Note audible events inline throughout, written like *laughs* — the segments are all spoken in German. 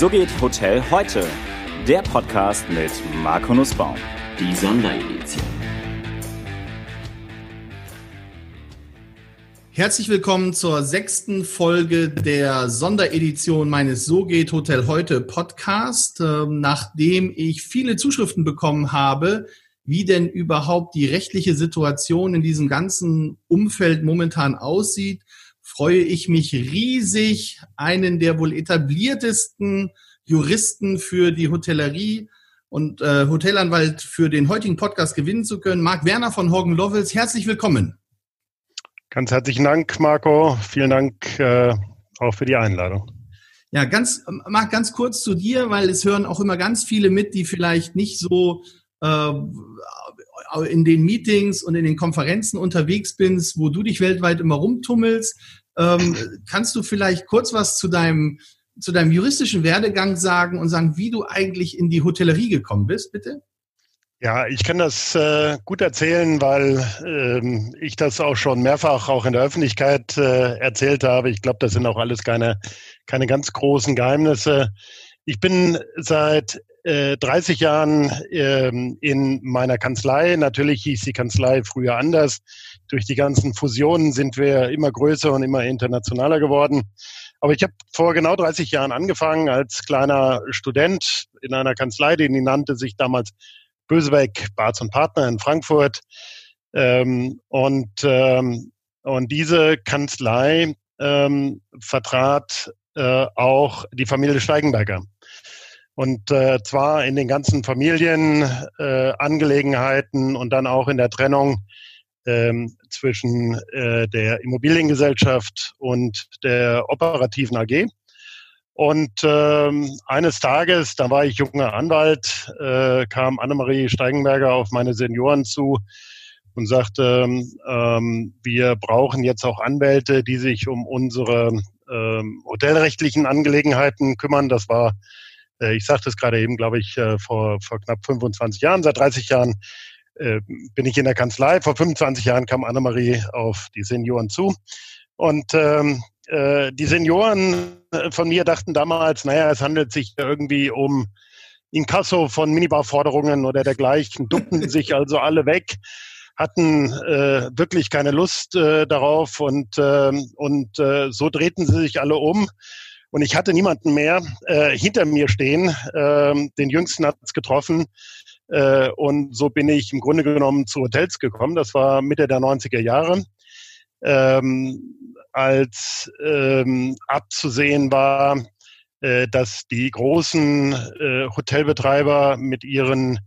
So geht Hotel heute. Der Podcast mit Marco Nussbaum. Die Sonderedition. Herzlich willkommen zur sechsten Folge der Sonderedition meines So geht Hotel heute Podcast. Ähm, nachdem ich viele Zuschriften bekommen habe, wie denn überhaupt die rechtliche Situation in diesem ganzen Umfeld momentan aussieht, freue ich mich riesig, einen der wohl etabliertesten Juristen für die Hotellerie und äh, Hotelanwalt für den heutigen Podcast gewinnen zu können. Marc Werner von Horgen Lovells, herzlich willkommen. Ganz herzlichen Dank, Marco. Vielen Dank äh, auch für die Einladung. Ja, ganz, Marc, ganz kurz zu dir, weil es hören auch immer ganz viele mit, die vielleicht nicht so äh, in den Meetings und in den Konferenzen unterwegs bist, wo du dich weltweit immer rumtummelst. Ähm, kannst du vielleicht kurz was zu deinem, zu deinem juristischen Werdegang sagen und sagen, wie du eigentlich in die Hotellerie gekommen bist, bitte? Ja, ich kann das äh, gut erzählen, weil ähm, ich das auch schon mehrfach auch in der Öffentlichkeit äh, erzählt habe. Ich glaube, das sind auch alles keine, keine ganz großen Geheimnisse. Ich bin seit äh, 30 Jahren ähm, in meiner Kanzlei. Natürlich hieß die Kanzlei früher anders. Durch die ganzen Fusionen sind wir immer größer und immer internationaler geworden. Aber ich habe vor genau 30 Jahren angefangen als kleiner Student in einer Kanzlei, die nannte sich damals Bösebeck, Barz und Partner in Frankfurt. Ähm, und, ähm, und diese Kanzlei ähm, vertrat äh, auch die Familie Steigenberger. Und äh, zwar in den ganzen Familienangelegenheiten äh, und dann auch in der Trennung ähm, zwischen äh, der Immobiliengesellschaft und der operativen AG. Und ähm, eines Tages, da war ich junger Anwalt, äh, kam Annemarie Steigenberger auf meine Senioren zu und sagte, ähm, wir brauchen jetzt auch Anwälte, die sich um unsere ähm, hotelrechtlichen Angelegenheiten kümmern. Das war äh, ich sagte es gerade eben, glaube ich, äh, vor, vor knapp 25 Jahren, seit 30 Jahren äh, bin ich in der Kanzlei. Vor 25 Jahren kam Annemarie auf die Senioren zu. Und ähm, äh, die Senioren von mir dachten damals, naja, es handelt sich irgendwie um Inkasso von Minibarforderungen oder dergleichen, duckten sich also alle weg, hatten äh, wirklich keine Lust äh, darauf und, äh, und äh, so drehten sie sich alle um und ich hatte niemanden mehr äh, hinter mir stehen. Ähm, den Jüngsten hat es getroffen. Äh, und so bin ich im Grunde genommen zu Hotels gekommen. Das war Mitte der 90er Jahre. Ähm, als ähm, abzusehen war, äh, dass die großen äh, Hotelbetreiber mit ihren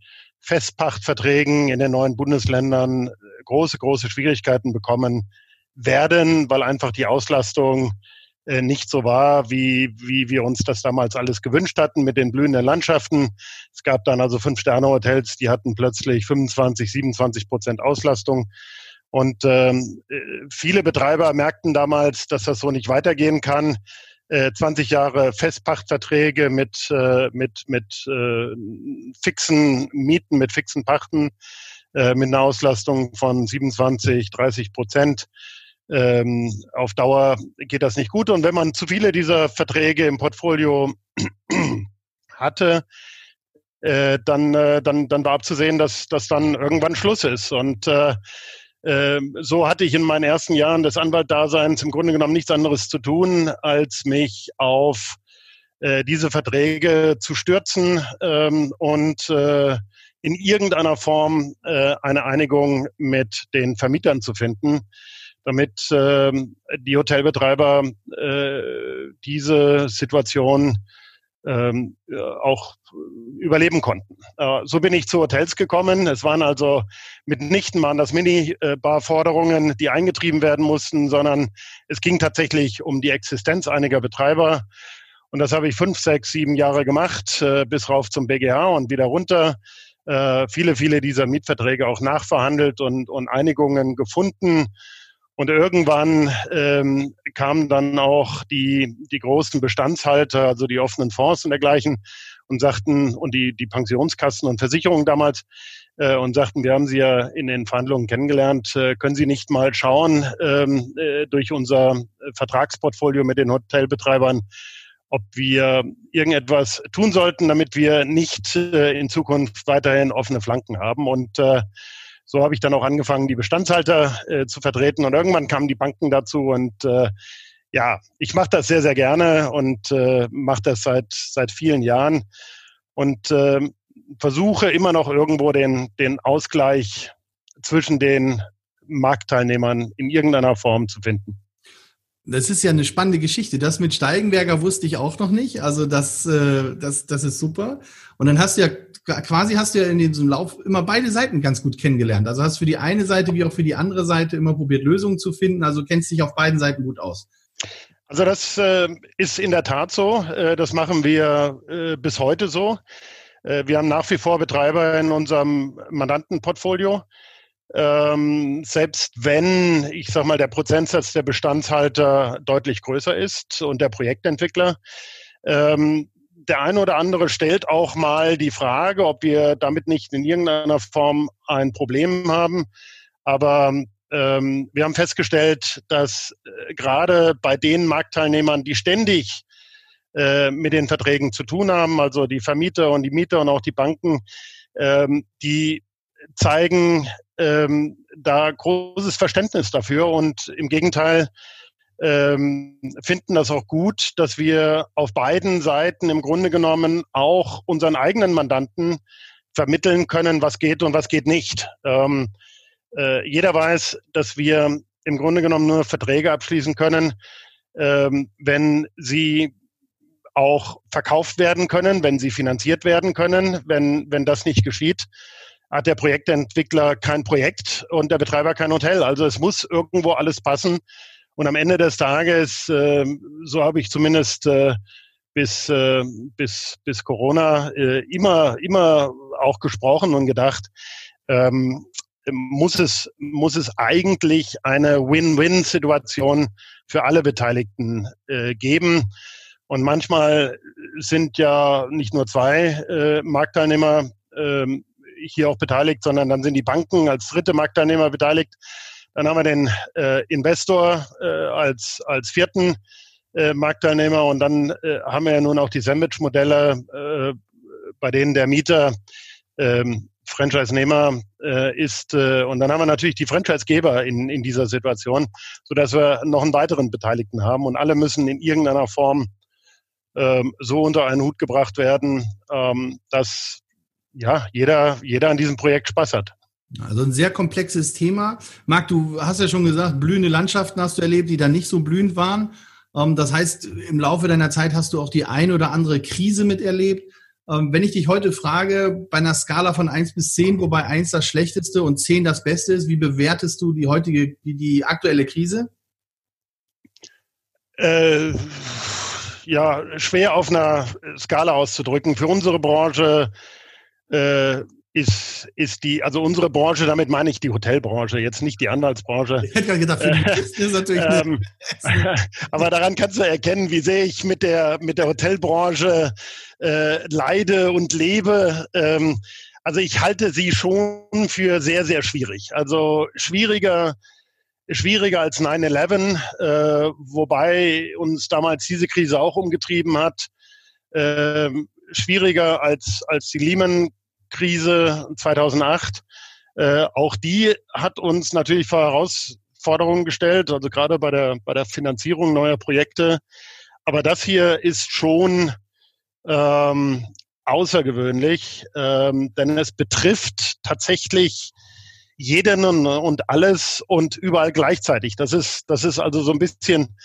Festpachtverträgen in den neuen Bundesländern große, große Schwierigkeiten bekommen werden, weil einfach die Auslastung äh, nicht so war, wie, wie wir uns das damals alles gewünscht hatten mit den blühenden Landschaften. Es gab dann also Fünf-Sterne-Hotels, die hatten plötzlich 25, 27 Prozent Auslastung. Und ähm, äh, viele Betreiber merkten damals, dass das so nicht weitergehen kann. Äh, 20 Jahre Festpachtverträge mit, äh, mit, mit äh, fixen Mieten, mit fixen Pachten, äh, mit einer Auslastung von 27, 30 Prozent ähm, auf Dauer geht das nicht gut. Und wenn man zu viele dieser Verträge im Portfolio *clears throat* hatte, äh, dann, äh, dann, dann war abzusehen, dass, dass dann irgendwann Schluss ist. Und äh, äh, so hatte ich in meinen ersten Jahren des Anwaltdaseins im Grunde genommen nichts anderes zu tun, als mich auf äh, diese Verträge zu stürzen ähm, und äh, in irgendeiner Form äh, eine Einigung mit den Vermietern zu finden damit ähm, die Hotelbetreiber äh, diese Situation ähm, auch überleben konnten. Äh, so bin ich zu Hotels gekommen. Es waren also mitnichten waren das Minibar-Forderungen, die eingetrieben werden mussten, sondern es ging tatsächlich um die Existenz einiger Betreiber. Und das habe ich fünf, sechs, sieben Jahre gemacht, äh, bis rauf zum BGH und wieder runter. Äh, viele, viele dieser Mietverträge auch nachverhandelt und, und Einigungen gefunden. Und irgendwann ähm, kamen dann auch die, die großen Bestandshalter, also die offenen Fonds und dergleichen, und sagten, und die, die Pensionskassen und Versicherungen damals, äh, und sagten, wir haben Sie ja in den Verhandlungen kennengelernt, äh, können Sie nicht mal schauen ähm, äh, durch unser Vertragsportfolio mit den Hotelbetreibern, ob wir irgendetwas tun sollten, damit wir nicht äh, in Zukunft weiterhin offene Flanken haben. Und äh, so habe ich dann auch angefangen, die Bestandshalter äh, zu vertreten. Und irgendwann kamen die Banken dazu. Und äh, ja, ich mache das sehr, sehr gerne und äh, mache das seit, seit vielen Jahren. Und äh, versuche immer noch irgendwo den, den Ausgleich zwischen den Marktteilnehmern in irgendeiner Form zu finden. Das ist ja eine spannende Geschichte. Das mit Steigenberger wusste ich auch noch nicht. Also das, äh, das, das ist super. Und dann hast du ja quasi hast du ja in diesem Lauf immer beide Seiten ganz gut kennengelernt. Also hast für die eine Seite wie auch für die andere Seite immer probiert, Lösungen zu finden. Also kennst dich auf beiden Seiten gut aus. Also das äh, ist in der Tat so. Äh, das machen wir äh, bis heute so. Wir haben nach wie vor Betreiber in unserem Mandantenportfolio. Ähm, selbst wenn, ich sag mal, der Prozentsatz der Bestandshalter deutlich größer ist und der Projektentwickler, ähm, der eine oder andere stellt auch mal die Frage, ob wir damit nicht in irgendeiner Form ein Problem haben. Aber ähm, wir haben festgestellt, dass äh, gerade bei den Marktteilnehmern, die ständig äh, mit den Verträgen zu tun haben, also die Vermieter und die Mieter und auch die Banken, ähm, die zeigen ähm, da großes Verständnis dafür und im Gegenteil ähm, finden das auch gut, dass wir auf beiden Seiten im Grunde genommen auch unseren eigenen Mandanten vermitteln können, was geht und was geht nicht. Ähm, äh, jeder weiß, dass wir im Grunde genommen nur Verträge abschließen können, ähm, wenn sie auch verkauft werden können, wenn sie finanziert werden können. Wenn, wenn das nicht geschieht, hat der Projektentwickler kein Projekt und der Betreiber kein Hotel. Also es muss irgendwo alles passen. Und am Ende des Tages, äh, so habe ich zumindest äh, bis, äh, bis, bis Corona äh, immer, immer auch gesprochen und gedacht, ähm, muss es, muss es eigentlich eine Win-Win-Situation für alle Beteiligten äh, geben. Und manchmal sind ja nicht nur zwei Marktteilnehmer ähm, hier auch beteiligt, sondern dann sind die Banken als dritte Marktteilnehmer beteiligt. Dann haben wir den äh, Investor äh, als, als vierten äh, Marktteilnehmer und dann äh, haben wir ja nun auch die Sandwich-Modelle, äh, bei denen der Mieter ähm, Franchise-Nehmer äh, ist. Und dann haben wir natürlich die Franchise-Geber in, in dieser Situation, sodass wir noch einen weiteren Beteiligten haben und alle müssen in irgendeiner Form ähm, so unter einen Hut gebracht werden, ähm, dass ja, jeder, jeder an diesem Projekt Spaß hat. Also ein sehr komplexes Thema. Marc, du hast ja schon gesagt, blühende Landschaften hast du erlebt, die da nicht so blühend waren. Ähm, das heißt, im Laufe deiner Zeit hast du auch die ein oder andere Krise miterlebt. Ähm, wenn ich dich heute frage, bei einer Skala von eins bis zehn, wobei eins das schlechteste und zehn das Beste ist, wie bewertest du die heutige, die, die aktuelle Krise? Äh, ja, schwer auf einer Skala auszudrücken. Für unsere Branche äh, ist, ist die, also unsere Branche, damit meine ich die Hotelbranche, jetzt nicht die Anwaltsbranche. Ich hätte gerade gedacht, für die Kisten ist natürlich ähm, *laughs* Aber daran kannst du erkennen, wie sehr ich mit der, mit der Hotelbranche äh, leide und lebe. Ähm, also ich halte sie schon für sehr, sehr schwierig. Also schwieriger, schwieriger als 9-11, äh, wobei uns damals diese Krise auch umgetrieben hat. Äh, schwieriger als, als die Lehman-Krise 2008. Äh, auch die hat uns natürlich vor Herausforderungen gestellt, also gerade bei der, bei der Finanzierung neuer Projekte. Aber das hier ist schon ähm, außergewöhnlich, ähm, denn es betrifft tatsächlich jeden und alles und überall gleichzeitig. Das ist, das ist also so ein bisschen,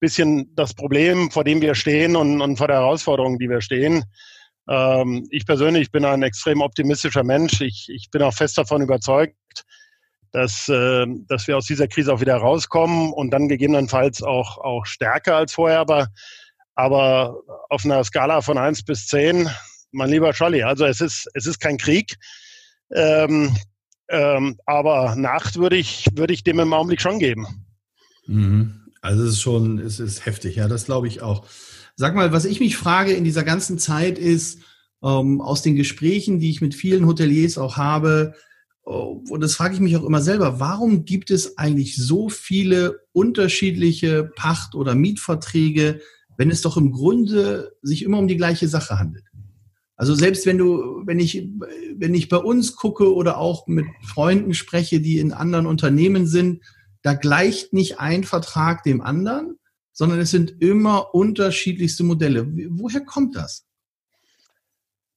bisschen das Problem, vor dem wir stehen und, und vor der Herausforderung, die wir stehen. Ähm, ich persönlich bin ein extrem optimistischer Mensch. Ich, ich bin auch fest davon überzeugt, dass, äh, dass wir aus dieser Krise auch wieder rauskommen und dann gegebenenfalls auch, auch stärker als vorher. Aber, aber auf einer Skala von eins bis zehn, mein lieber Scholli, also es ist, es ist kein Krieg. Ähm, ähm, aber Nacht würde ich, würde ich dem im Augenblick schon geben. Mhm. Also es ist schon, es ist heftig, ja, das glaube ich auch. Sag mal, was ich mich frage in dieser ganzen Zeit ist, ähm, aus den Gesprächen, die ich mit vielen Hoteliers auch habe, oh, und das frage ich mich auch immer selber, warum gibt es eigentlich so viele unterschiedliche Pacht- oder Mietverträge wenn es doch im Grunde sich immer um die gleiche Sache handelt. Also selbst wenn du, wenn ich, wenn ich bei uns gucke oder auch mit Freunden spreche, die in anderen Unternehmen sind, da gleicht nicht ein Vertrag dem anderen, sondern es sind immer unterschiedlichste Modelle. Woher kommt das?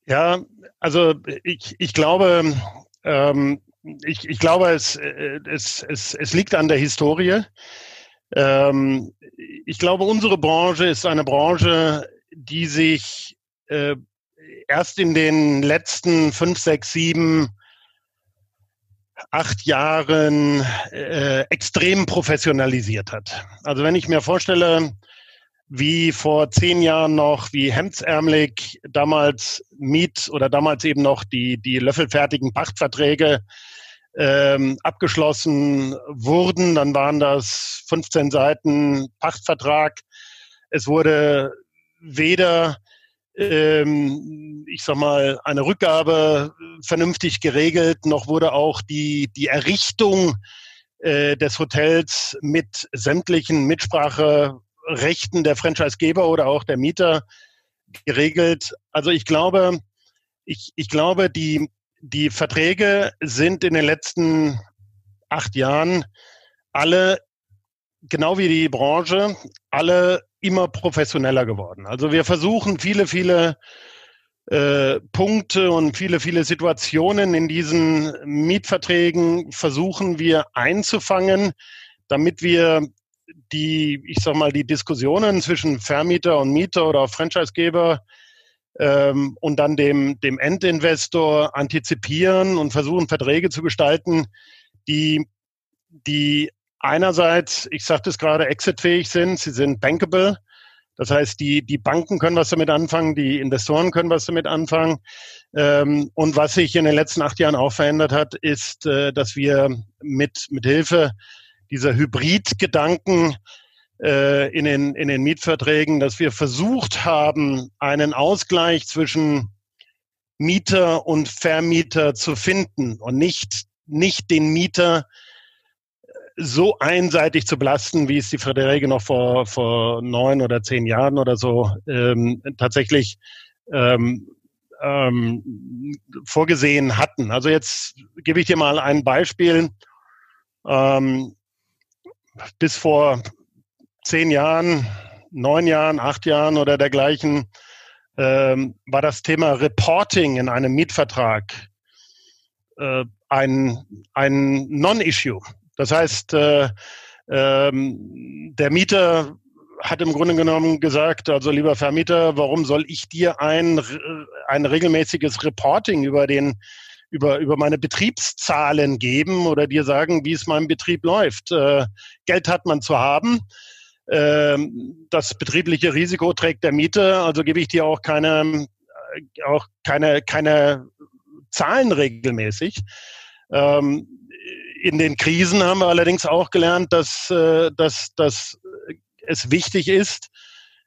Ja, also ich, ich glaube, ähm, ich, ich glaube, es, es, es, es liegt an der Historie. Ähm, ich glaube, unsere Branche ist eine Branche, die sich äh, erst in den letzten fünf, sechs, sieben, acht Jahren äh, extrem professionalisiert hat. Also wenn ich mir vorstelle, wie vor zehn Jahren noch, wie hemdsärmelig damals Miet oder damals eben noch die, die löffelfertigen Pachtverträge ähm, abgeschlossen wurden, dann waren das 15 Seiten Pachtvertrag. Es wurde weder ähm, ich sag mal, eine Rückgabe vernünftig geregelt, noch wurde auch die, die Errichtung äh, des Hotels mit sämtlichen Mitspracherechten der Franchisegeber oder auch der Mieter geregelt. Also ich glaube, ich, ich glaube, die, die Verträge sind in den letzten acht Jahren alle, genau wie die Branche, alle immer professioneller geworden. Also wir versuchen viele, viele äh, Punkte und viele, viele Situationen in diesen Mietverträgen versuchen wir einzufangen, damit wir die, ich sag mal, die Diskussionen zwischen Vermieter und Mieter oder Franchisegeber ähm, und dann dem, dem Endinvestor antizipieren und versuchen, Verträge zu gestalten, die, die einerseits, ich sagte es gerade, exitfähig sind, sie sind bankable. Das heißt, die, die Banken können was damit anfangen, die Investoren können was damit anfangen. Ähm, und was sich in den letzten acht Jahren auch verändert hat, ist, äh, dass wir mit, mit Hilfe dieser Hybridgedanken äh, in, den, in den Mietverträgen, dass wir versucht haben, einen Ausgleich zwischen Mieter und Vermieter zu finden und nicht, nicht den Mieter so einseitig zu belasten, wie es die Verträge noch vor, vor neun oder zehn Jahren oder so ähm, tatsächlich ähm, ähm, vorgesehen hatten. Also jetzt gebe ich dir mal ein Beispiel. Ähm, bis vor zehn Jahren, neun Jahren, acht Jahren oder dergleichen ähm, war das Thema Reporting in einem Mietvertrag äh, ein, ein Non-Issue. Das heißt, äh, ähm, der Mieter hat im Grunde genommen gesagt, also lieber Vermieter, warum soll ich dir ein, ein regelmäßiges Reporting über den über, über meine Betriebszahlen geben oder dir sagen, wie es meinem Betrieb läuft. Äh, Geld hat man zu haben. Äh, das betriebliche Risiko trägt der Mieter, also gebe ich dir auch keine, auch keine, keine Zahlen regelmäßig. Ähm, in den Krisen haben wir allerdings auch gelernt, dass, äh, dass, dass es wichtig ist,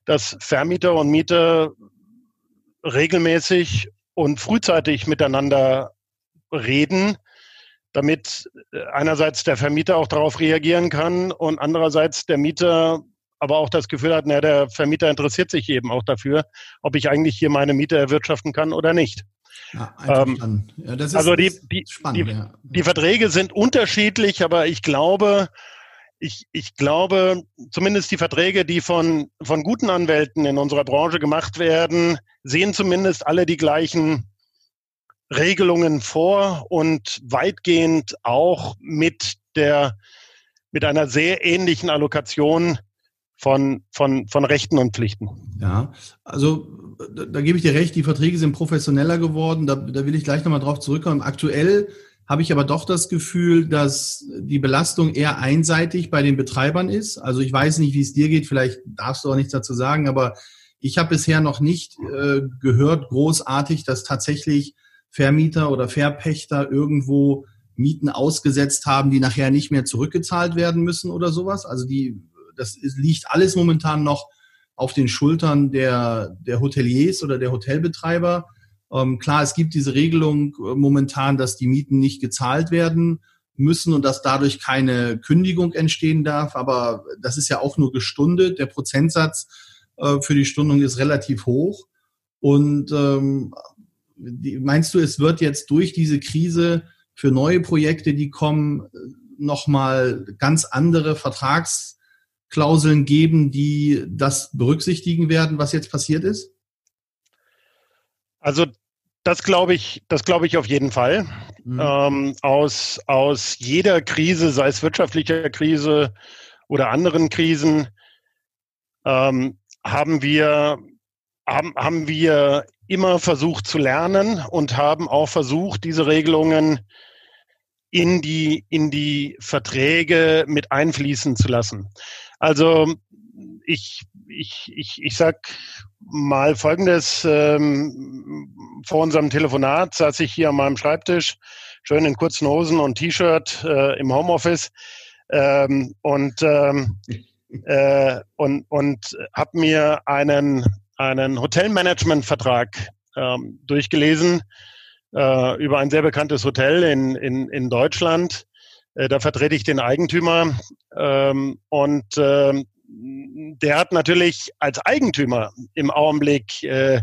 dass Vermieter und Mieter regelmäßig und frühzeitig miteinander reden, damit einerseits der Vermieter auch darauf reagieren kann und andererseits der Mieter aber auch das Gefühl hat, na, der Vermieter interessiert sich eben auch dafür, ob ich eigentlich hier meine Miete erwirtschaften kann oder nicht. Ja, ähm, ja, ist, also die, die, spannend, die, ja. die Verträge sind unterschiedlich, aber ich glaube, ich, ich glaube, zumindest die Verträge, die von, von guten Anwälten in unserer Branche gemacht werden, sehen zumindest alle die gleichen Regelungen vor und weitgehend auch mit der, mit einer sehr ähnlichen Allokation von, von, von Rechten und Pflichten. Ja, also da, da gebe ich dir recht, die Verträge sind professioneller geworden. Da, da will ich gleich nochmal drauf zurückkommen. Aktuell habe ich aber doch das Gefühl, dass die Belastung eher einseitig bei den Betreibern ist. Also ich weiß nicht, wie es dir geht, vielleicht darfst du auch nichts dazu sagen, aber ich habe bisher noch nicht äh, gehört, großartig, dass tatsächlich Vermieter oder Verpächter irgendwo Mieten ausgesetzt haben, die nachher nicht mehr zurückgezahlt werden müssen oder sowas. Also die das liegt alles momentan noch auf den Schultern der, der Hoteliers oder der Hotelbetreiber. Ähm, klar, es gibt diese Regelung äh, momentan, dass die Mieten nicht gezahlt werden müssen und dass dadurch keine Kündigung entstehen darf. Aber das ist ja auch nur gestundet. Der Prozentsatz äh, für die Stundung ist relativ hoch. Und ähm, meinst du, es wird jetzt durch diese Krise für neue Projekte, die kommen, nochmal ganz andere Vertragsklauseln geben, die das berücksichtigen werden, was jetzt passiert ist? Also das glaube ich, das glaube ich auf jeden Fall. Mhm. Ähm, aus, aus jeder Krise, sei es wirtschaftlicher Krise oder anderen Krisen, ähm, haben wir, haben, haben wir immer versucht zu lernen und haben auch versucht, diese Regelungen in die, in die Verträge mit einfließen zu lassen. Also ich, ich, ich, ich sag mal Folgendes. Ähm, vor unserem Telefonat saß ich hier an meinem Schreibtisch, schön in kurzen Hosen und T-Shirt äh, im Homeoffice ähm, und, ähm, *laughs* äh, und, und habe mir einen, einen Hotelmanagement-Vertrag ähm, durchgelesen äh, über ein sehr bekanntes Hotel in, in, in Deutschland. Äh, da vertrete ich den Eigentümer ähm, und äh, der hat natürlich als Eigentümer im Augenblick äh,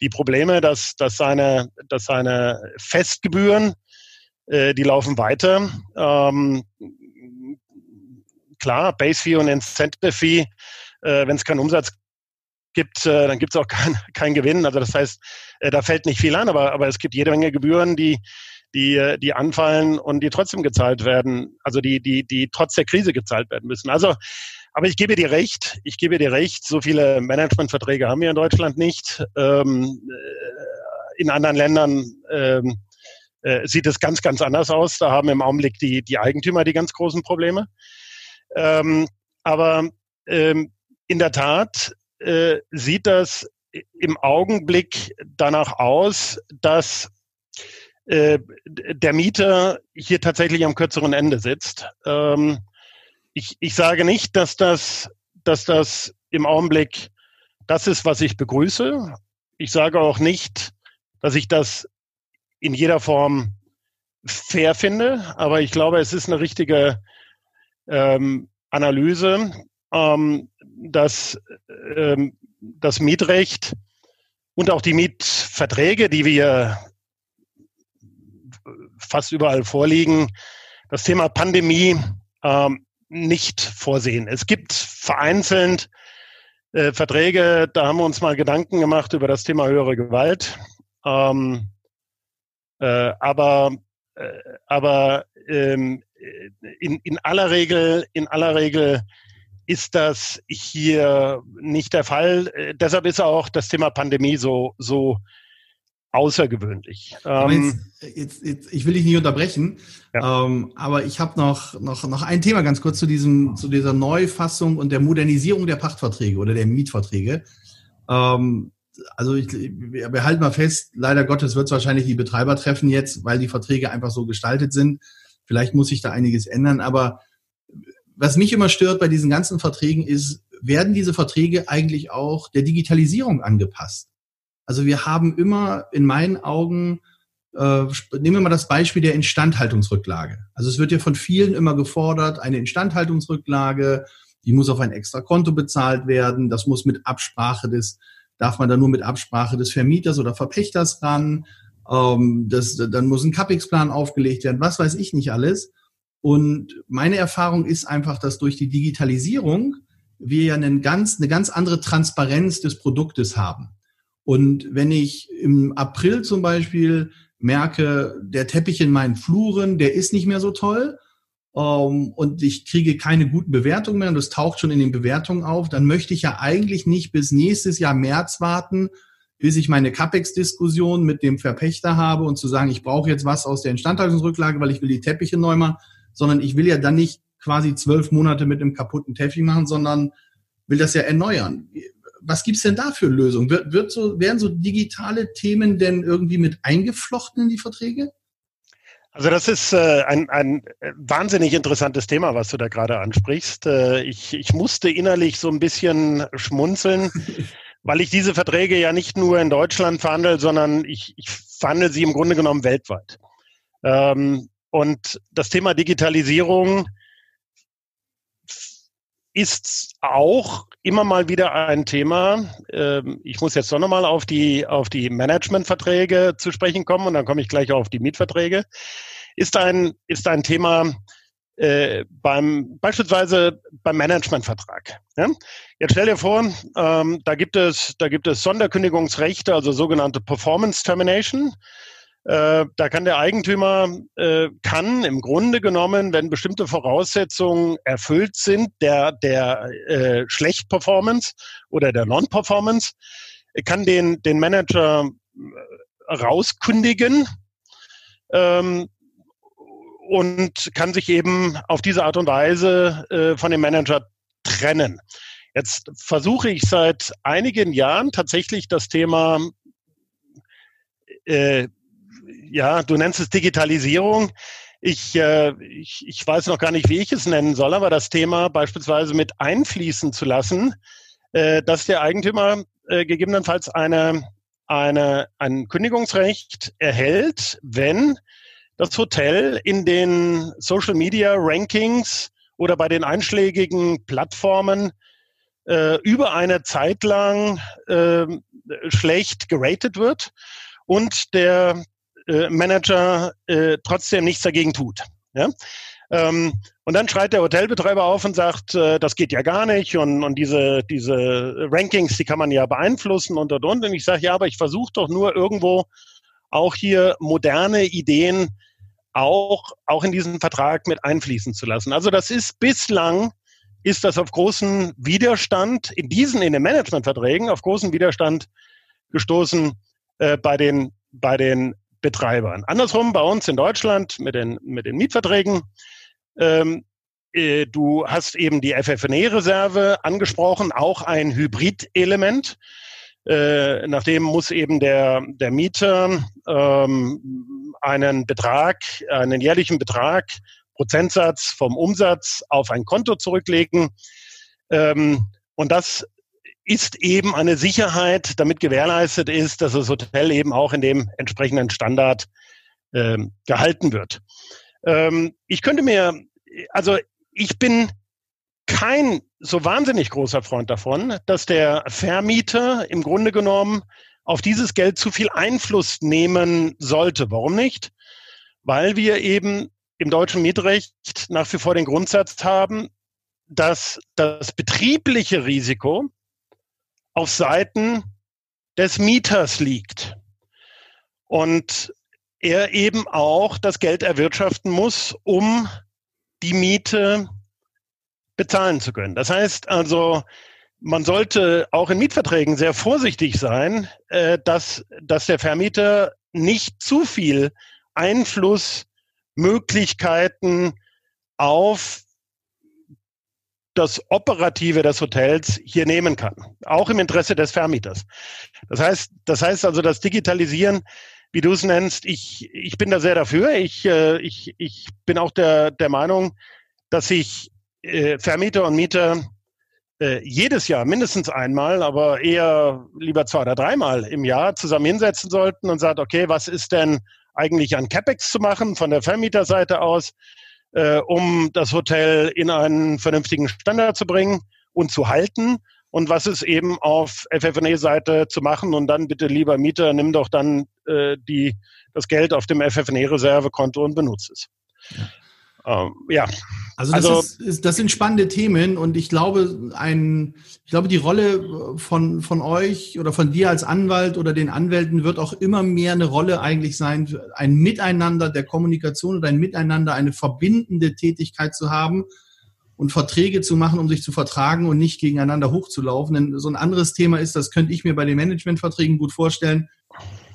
die Probleme, dass, dass, seine, dass seine Festgebühren, äh, die laufen weiter. Ähm, klar, Base Fee und Incentive Fee, äh, wenn es keinen Umsatz gibt, äh, dann gibt es auch *laughs* keinen kein Gewinn. Also das heißt, äh, da fällt nicht viel an, aber, aber es gibt jede Menge Gebühren, die, die, die anfallen und die trotzdem gezahlt werden, also die, die, die trotz der Krise gezahlt werden müssen. Also aber ich gebe dir recht, ich gebe dir recht, so viele Managementverträge haben wir in Deutschland nicht. Ähm, äh, in anderen Ländern ähm, äh, sieht es ganz, ganz anders aus. Da haben im Augenblick die, die Eigentümer die ganz großen Probleme. Ähm, aber ähm, in der Tat äh, sieht das im Augenblick danach aus, dass äh, der Mieter hier tatsächlich am kürzeren Ende sitzt. Ähm, ich, ich sage nicht, dass das, dass das im Augenblick das ist, was ich begrüße. Ich sage auch nicht, dass ich das in jeder Form fair finde, aber ich glaube, es ist eine richtige ähm, Analyse, ähm, dass ähm, das Mietrecht und auch die Mietverträge, die wir fast überall vorliegen, das Thema Pandemie ähm, nicht vorsehen. Es gibt vereinzelt äh, Verträge, da haben wir uns mal Gedanken gemacht über das Thema höhere Gewalt. Ähm, äh, aber äh, aber ähm, in, in aller Regel, in aller Regel ist das hier nicht der Fall. Äh, deshalb ist auch das Thema Pandemie so, so außergewöhnlich. Ähm, jetzt, jetzt, jetzt, ich will dich nicht unterbrechen, ja. ähm, aber ich habe noch, noch, noch ein Thema ganz kurz zu, diesem, zu dieser Neufassung und der Modernisierung der Pachtverträge oder der Mietverträge. Ähm, also ich, wir halten mal fest, leider Gottes wird es wahrscheinlich die Betreiber treffen jetzt, weil die Verträge einfach so gestaltet sind. Vielleicht muss sich da einiges ändern, aber was mich immer stört bei diesen ganzen Verträgen ist, werden diese Verträge eigentlich auch der Digitalisierung angepasst? Also wir haben immer in meinen Augen, äh, nehmen wir mal das Beispiel der Instandhaltungsrücklage. Also es wird ja von vielen immer gefordert, eine Instandhaltungsrücklage, die muss auf ein extra Konto bezahlt werden, das muss mit Absprache des, darf man da nur mit Absprache des Vermieters oder Verpächters ran, ähm, das, dann muss ein CAPEX-Plan aufgelegt werden, was weiß ich nicht alles. Und meine Erfahrung ist einfach, dass durch die Digitalisierung wir ja einen ganz, eine ganz andere Transparenz des Produktes haben. Und wenn ich im April zum Beispiel merke, der Teppich in meinen Fluren, der ist nicht mehr so toll ähm, und ich kriege keine guten Bewertungen mehr und das taucht schon in den Bewertungen auf, dann möchte ich ja eigentlich nicht bis nächstes Jahr März warten, bis ich meine CAPEX-Diskussion mit dem Verpächter habe und zu sagen, ich brauche jetzt was aus der Instandhaltungsrücklage, weil ich will die Teppiche neu machen, sondern ich will ja dann nicht quasi zwölf Monate mit einem kaputten Teppich machen, sondern will das ja erneuern was gibt's denn da für Lösungen? Wird, wird so, werden so digitale Themen denn irgendwie mit eingeflochten in die Verträge? Also das ist äh, ein, ein wahnsinnig interessantes Thema, was du da gerade ansprichst. Äh, ich, ich musste innerlich so ein bisschen schmunzeln, *laughs* weil ich diese Verträge ja nicht nur in Deutschland verhandle, sondern ich, ich verhandle sie im Grunde genommen weltweit. Ähm, und das Thema Digitalisierung ist auch immer mal wieder ein Thema. Ähm, ich muss jetzt doch nochmal auf die, auf die Managementverträge zu sprechen kommen und dann komme ich gleich auf die Mietverträge. Ist ein, ist ein Thema, äh, beim beispielsweise beim Managementvertrag. Ja? Jetzt stell dir vor, ähm, da gibt es da gibt es Sonderkündigungsrechte, also sogenannte Performance Termination. Äh, da kann der Eigentümer äh, kann im Grunde genommen, wenn bestimmte Voraussetzungen erfüllt sind, der der äh, schlecht Performance oder der Non-Performance, kann den den Manager äh, rauskündigen. Ähm, und kann sich eben auf diese Art und Weise äh, von dem Manager trennen. Jetzt versuche ich seit einigen Jahren tatsächlich das Thema, äh, ja, du nennst es Digitalisierung. Ich, äh, ich, ich weiß noch gar nicht, wie ich es nennen soll, aber das Thema beispielsweise mit einfließen zu lassen, äh, dass der Eigentümer äh, gegebenenfalls eine, eine, ein Kündigungsrecht erhält, wenn das Hotel in den Social Media Rankings oder bei den einschlägigen Plattformen äh, über eine Zeit lang äh, schlecht geratet wird und der äh, Manager äh, trotzdem nichts dagegen tut. Ja? Ähm, und dann schreit der Hotelbetreiber auf und sagt, äh, das geht ja gar nicht und, und diese, diese Rankings, die kann man ja beeinflussen und und und. Und ich sage, ja, aber ich versuche doch nur irgendwo auch hier moderne Ideen auch, auch in diesen Vertrag mit einfließen zu lassen. Also das ist bislang ist das auf großen Widerstand in diesen, in den Managementverträgen, auf großen Widerstand gestoßen äh, bei den, bei den Betreibern. Andersrum bei uns in Deutschland mit den, mit den Mietverträgen. Ähm, äh, du hast eben die FFNE-Reserve angesprochen, auch ein Hybridelement. Äh, nachdem muss eben der, der Mieter ähm, einen Betrag, einen jährlichen Betrag, Prozentsatz vom Umsatz auf ein Konto zurücklegen. Ähm, und das ist eben eine Sicherheit, damit gewährleistet ist, dass das Hotel eben auch in dem entsprechenden Standard ähm, gehalten wird. Ähm, ich könnte mir, also ich bin kein so wahnsinnig großer Freund davon, dass der Vermieter im Grunde genommen auf dieses Geld zu viel Einfluss nehmen sollte. Warum nicht? Weil wir eben im deutschen Mietrecht nach wie vor den Grundsatz haben, dass das betriebliche Risiko auf Seiten des Mieters liegt. Und er eben auch das Geld erwirtschaften muss, um die Miete bezahlen zu können. Das heißt also, man sollte auch in Mietverträgen sehr vorsichtig sein, äh, dass, dass der Vermieter nicht zu viel Einflussmöglichkeiten auf das Operative des Hotels hier nehmen kann, auch im Interesse des Vermieters. Das heißt, das heißt also, das Digitalisieren, wie du es nennst, ich, ich bin da sehr dafür. Ich, äh, ich, ich bin auch der, der Meinung, dass sich äh, Vermieter und Mieter äh, jedes Jahr mindestens einmal, aber eher lieber zwei oder dreimal im Jahr zusammen hinsetzen sollten und sagt, okay, was ist denn eigentlich an CapEx zu machen von der Vermieterseite aus, äh, um das Hotel in einen vernünftigen Standard zu bringen und zu halten und was ist eben auf FFNE-Seite zu machen und dann bitte lieber Mieter, nimm doch dann äh, die, das Geld auf dem FFNE-Reservekonto und benutze es. Ja. Ähm, ja. Also das, also, ist, ist, das sind spannende Themen und ich glaube, ein, ich glaube, die Rolle von, von euch oder von dir als Anwalt oder den Anwälten wird auch immer mehr eine Rolle eigentlich sein, ein Miteinander der Kommunikation oder ein Miteinander, eine verbindende Tätigkeit zu haben und Verträge zu machen, um sich zu vertragen und nicht gegeneinander hochzulaufen. Denn so ein anderes Thema ist, das könnte ich mir bei den Managementverträgen gut vorstellen,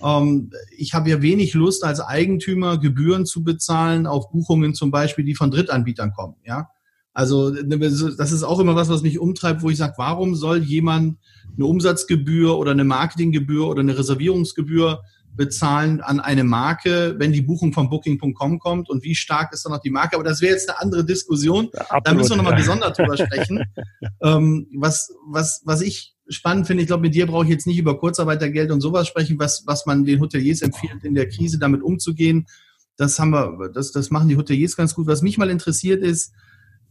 ähm, ich habe ja wenig Lust als Eigentümer Gebühren zu bezahlen auf Buchungen zum Beispiel, die von Drittanbietern kommen. Ja, also das ist auch immer was, was mich umtreibt, wo ich sage, warum soll jemand eine Umsatzgebühr oder eine Marketinggebühr oder eine Reservierungsgebühr bezahlen an eine Marke, wenn die Buchung von Booking.com kommt und wie stark ist dann noch die Marke. Aber das wäre jetzt eine andere Diskussion. Ja, da müssen wir nochmal gesondert drüber sprechen. *laughs* ähm, was, was, was ich spannend finde, ich glaube, mit dir brauche ich jetzt nicht über Kurzarbeitergeld und sowas sprechen, was, was man den Hoteliers empfiehlt, in der Krise damit umzugehen. Das haben wir, das, das machen die Hoteliers ganz gut. Was mich mal interessiert ist,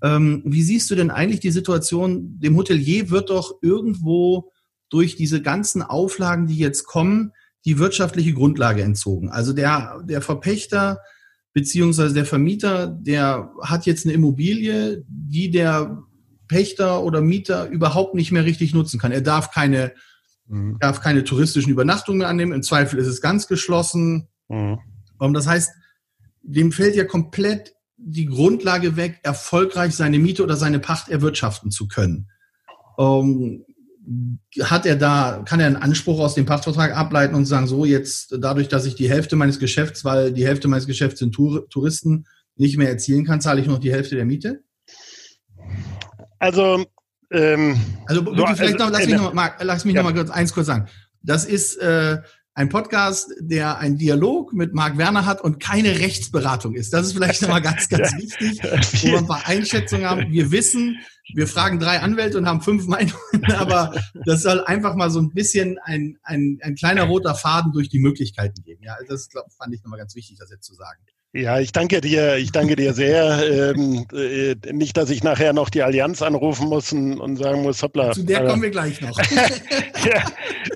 Ähm, wie siehst du denn eigentlich die Situation? Dem Hotelier wird doch irgendwo durch diese ganzen Auflagen, die jetzt kommen, die wirtschaftliche Grundlage entzogen. Also der, der Verpächter beziehungsweise der Vermieter, der hat jetzt eine Immobilie, die der Pächter oder Mieter überhaupt nicht mehr richtig nutzen kann. Er darf keine, mhm. darf keine touristischen Übernachtungen mehr annehmen. Im Zweifel ist es ganz geschlossen. Mhm. Das heißt, dem fällt ja komplett die Grundlage weg, erfolgreich seine Miete oder seine Pacht erwirtschaften zu können. Ähm, hat er da, kann er einen Anspruch aus dem Pachtvertrag ableiten und sagen, so jetzt dadurch, dass ich die Hälfte meines Geschäfts, weil die Hälfte meines Geschäfts sind Tour Touristen, nicht mehr erzielen kann, zahle ich noch die Hälfte der Miete? Also, ähm, also bitte vielleicht also, noch, lass mich, noch mal, lass mich ja. noch mal kurz, eins kurz sagen. Das ist äh, ein Podcast, der einen Dialog mit Marc Werner hat und keine Rechtsberatung ist. Das ist vielleicht nochmal ganz, *laughs* ganz wichtig, wo wir ein paar Einschätzungen haben. Wir wissen, wir fragen drei Anwälte und haben fünf Meinungen, *laughs* aber das soll einfach mal so ein bisschen ein, ein, ein kleiner roter Faden durch die Möglichkeiten geben. Ja, das glaub, fand ich nochmal ganz wichtig, das jetzt zu sagen. Ja, ich danke dir, ich danke dir sehr. Ähm, äh, nicht, dass ich nachher noch die Allianz anrufen muss und, und sagen muss, hoppla. Zu der äh, kommen wir gleich noch. *laughs* ja,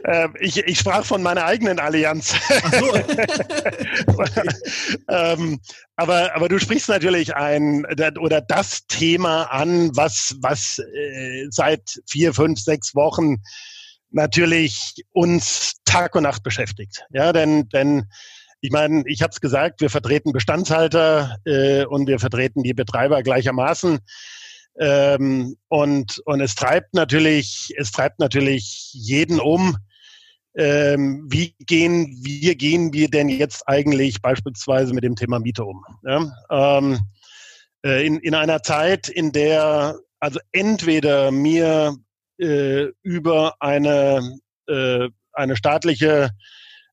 äh, ich, ich sprach von meiner eigenen Allianz. Ach so. *laughs* ähm, aber, aber du sprichst natürlich ein oder das Thema an, was, was äh, seit vier, fünf, sechs Wochen natürlich uns Tag und Nacht beschäftigt. Ja, denn, denn ich meine, ich habe es gesagt, wir vertreten Bestandshalter äh, und wir vertreten die Betreiber gleichermaßen. Ähm, und, und es treibt natürlich, es treibt natürlich jeden um. Ähm, wie gehen wir gehen wir denn jetzt eigentlich beispielsweise mit dem Thema Miete um? Ja? Ähm, äh, in, in einer Zeit, in der also entweder mir äh, über eine, äh, eine staatliche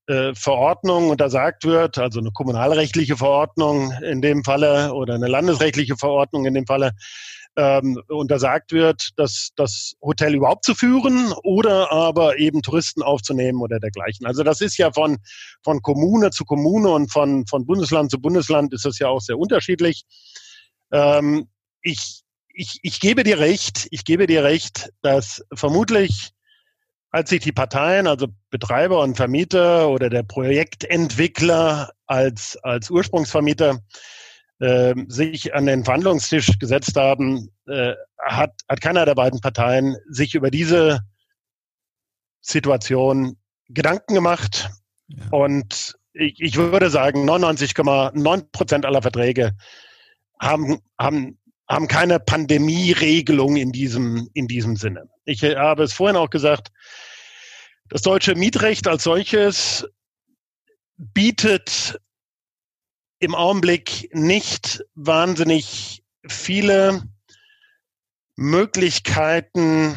äh, Verordnung untersagt wird, also eine kommunalrechtliche Verordnung in dem Falle oder eine landesrechtliche Verordnung in dem Falle, ähm, untersagt wird, das, das Hotel überhaupt zu führen oder aber eben Touristen aufzunehmen oder dergleichen. Also das ist ja von, von Kommune zu Kommune und von, von Bundesland zu Bundesland ist das ja auch sehr unterschiedlich. Ähm, ich, ich, ich gebe dir recht, ich gebe dir recht, dass vermutlich als sich die Parteien, also Betreiber und Vermieter oder der Projektentwickler als, als Ursprungsvermieter äh, sich an den Verhandlungstisch gesetzt haben, äh, hat, hat keiner der beiden Parteien sich über diese Situation Gedanken gemacht. Ja. Und ich, ich würde sagen, 99,9 Prozent aller Verträge haben, haben, haben keine Pandemie-Regelung in diesem, in diesem Sinne. Ich habe es vorhin auch gesagt, das deutsche Mietrecht als solches bietet im Augenblick nicht wahnsinnig viele Möglichkeiten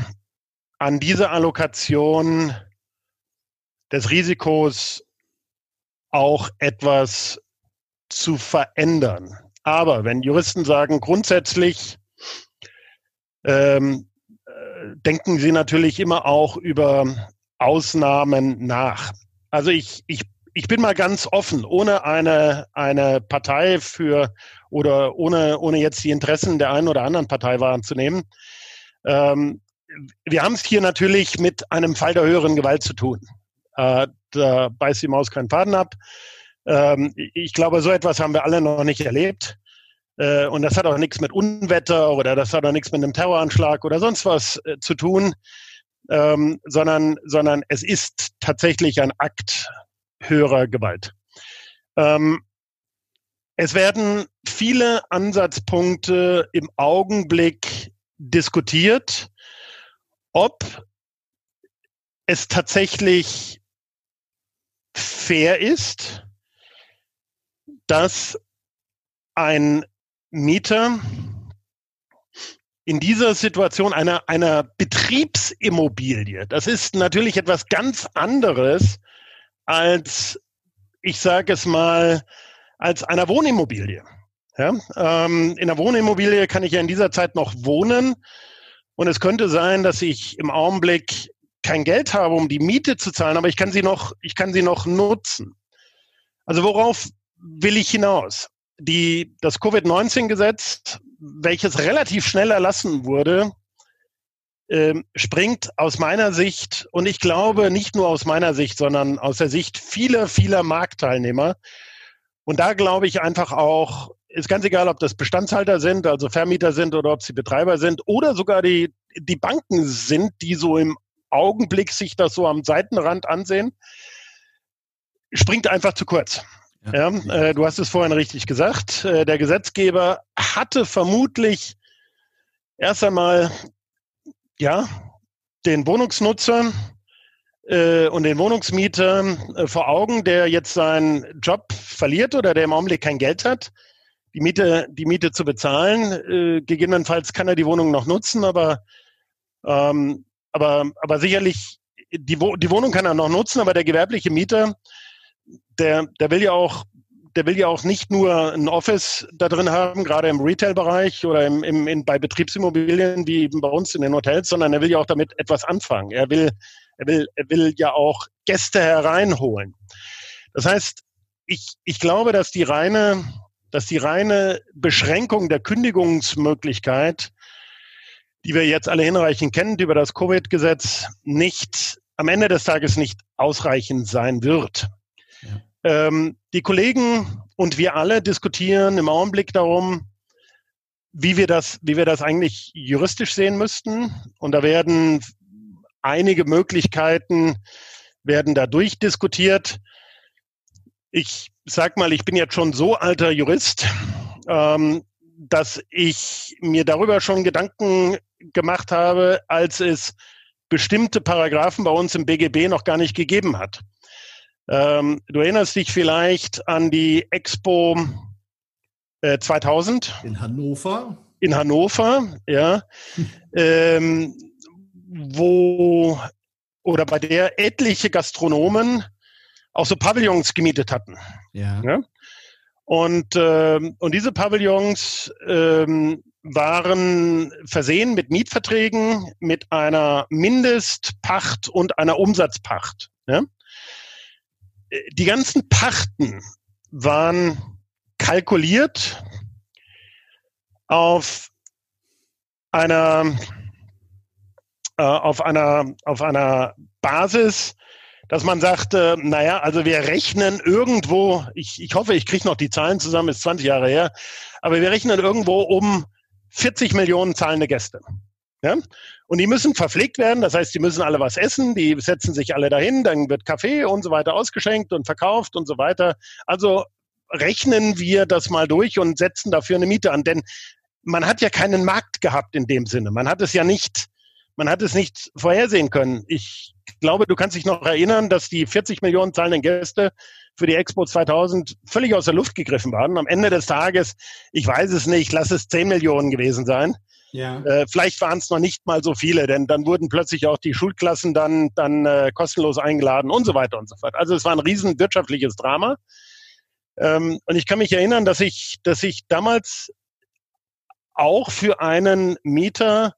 an dieser Allokation des Risikos auch etwas zu verändern. Aber wenn Juristen sagen, grundsätzlich ähm, denken Sie natürlich immer auch über Ausnahmen nach. Also ich, ich, ich bin mal ganz offen, ohne eine, eine Partei für oder ohne, ohne jetzt die Interessen der einen oder anderen Partei wahrzunehmen. Ähm, wir haben es hier natürlich mit einem Fall der höheren Gewalt zu tun. Äh, da beißt die Maus keinen Faden ab. Ähm, ich glaube, so etwas haben wir alle noch nicht erlebt. Äh, und das hat auch nichts mit Unwetter oder das hat auch nichts mit einem Terroranschlag oder sonst was äh, zu tun, ähm, sondern, sondern es ist tatsächlich ein Akt höherer Gewalt. Ähm, es werden viele Ansatzpunkte im Augenblick diskutiert, ob es tatsächlich fair ist, dass ein Mieter in dieser Situation einer, einer Betriebsimmobilie, das ist natürlich etwas ganz anderes als, ich sage es mal, als einer Wohnimmobilie. Ja, ähm, in einer Wohnimmobilie kann ich ja in dieser Zeit noch wohnen und es könnte sein, dass ich im Augenblick kein Geld habe, um die Miete zu zahlen, aber ich kann sie noch, ich kann sie noch nutzen. Also worauf will ich hinaus? die, das Covid-19-Gesetz, welches relativ schnell erlassen wurde, ähm, springt aus meiner Sicht, und ich glaube nicht nur aus meiner Sicht, sondern aus der Sicht vieler, vieler Marktteilnehmer. Und da glaube ich einfach auch, ist ganz egal, ob das Bestandshalter sind, also Vermieter sind oder ob sie Betreiber sind oder sogar die, die Banken sind, die so im Augenblick sich das so am Seitenrand ansehen, springt einfach zu kurz. Ja, äh, du hast es vorhin richtig gesagt. Äh, der Gesetzgeber hatte vermutlich erst einmal ja den Wohnungsnutzer äh, und den Wohnungsmieter äh, vor Augen, der jetzt seinen Job verliert oder der im Augenblick kein Geld hat, die Miete, die Miete zu bezahlen. Äh, gegebenenfalls kann er die Wohnung noch nutzen, aber ähm, aber aber sicherlich die, die Wohnung kann er noch nutzen, aber der gewerbliche Mieter der, der will ja auch der will ja auch nicht nur ein Office da drin haben, gerade im Retail-Bereich oder im, im, in, bei Betriebsimmobilien wie eben bei uns in den Hotels, sondern er will ja auch damit etwas anfangen. Er will, er will, er will ja auch Gäste hereinholen. Das heißt, ich, ich glaube, dass die reine, dass die reine Beschränkung der Kündigungsmöglichkeit, die wir jetzt alle hinreichend kennen über das Covid-Gesetz, nicht am Ende des Tages nicht ausreichend sein wird. Ähm, die Kollegen und wir alle diskutieren im Augenblick darum, wie wir das, wie wir das eigentlich juristisch sehen müssten. Und da werden einige Möglichkeiten werden da durchdiskutiert. Ich sag mal, ich bin jetzt schon so alter Jurist, ähm, dass ich mir darüber schon Gedanken gemacht habe, als es bestimmte Paragraphen bei uns im BGB noch gar nicht gegeben hat. Ähm, du erinnerst dich vielleicht an die Expo äh, 2000? In Hannover. In Hannover, ja. *laughs* ähm, wo oder bei der etliche Gastronomen auch so Pavillons gemietet hatten. Ja. ja? Und, äh, und diese Pavillons ähm, waren versehen mit Mietverträgen, mit einer Mindestpacht und einer Umsatzpacht. Ja? Die ganzen Pachten waren kalkuliert auf einer äh, auf einer auf einer Basis, dass man sagte, naja, also wir rechnen irgendwo, ich, ich hoffe, ich kriege noch die Zahlen zusammen, ist 20 Jahre her, aber wir rechnen irgendwo um 40 Millionen zahlende Gäste. Ja? Und die müssen verpflegt werden, das heißt, die müssen alle was essen, die setzen sich alle dahin, dann wird Kaffee und so weiter ausgeschenkt und verkauft und so weiter. Also rechnen wir das mal durch und setzen dafür eine Miete an, denn man hat ja keinen Markt gehabt in dem Sinne. Man hat es ja nicht, man hat es nicht vorhersehen können. Ich glaube, du kannst dich noch erinnern, dass die 40 Millionen zahlenden Gäste für die Expo 2000 völlig aus der Luft gegriffen waren. Am Ende des Tages, ich weiß es nicht, lass es 10 Millionen gewesen sein. Ja. Äh, vielleicht waren es noch nicht mal so viele, denn dann wurden plötzlich auch die Schulklassen dann, dann äh, kostenlos eingeladen und so weiter und so fort. Also es war ein riesen wirtschaftliches Drama. Ähm, und ich kann mich erinnern, dass ich, dass ich damals auch für einen Mieter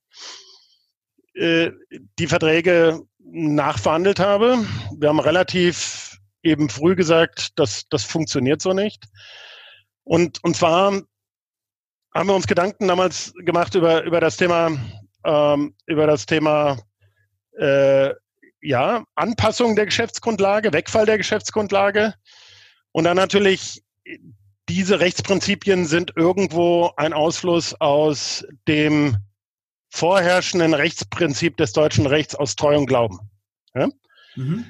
äh, die Verträge nachverhandelt habe. Wir haben relativ eben früh gesagt, dass das funktioniert so nicht. Und, und zwar haben wir uns Gedanken damals gemacht über, über das Thema, ähm, über das Thema äh, ja, Anpassung der Geschäftsgrundlage, Wegfall der Geschäftsgrundlage. Und dann natürlich, diese Rechtsprinzipien sind irgendwo ein Ausfluss aus dem vorherrschenden Rechtsprinzip des deutschen Rechts aus Treu und Glauben. Ja? Mhm.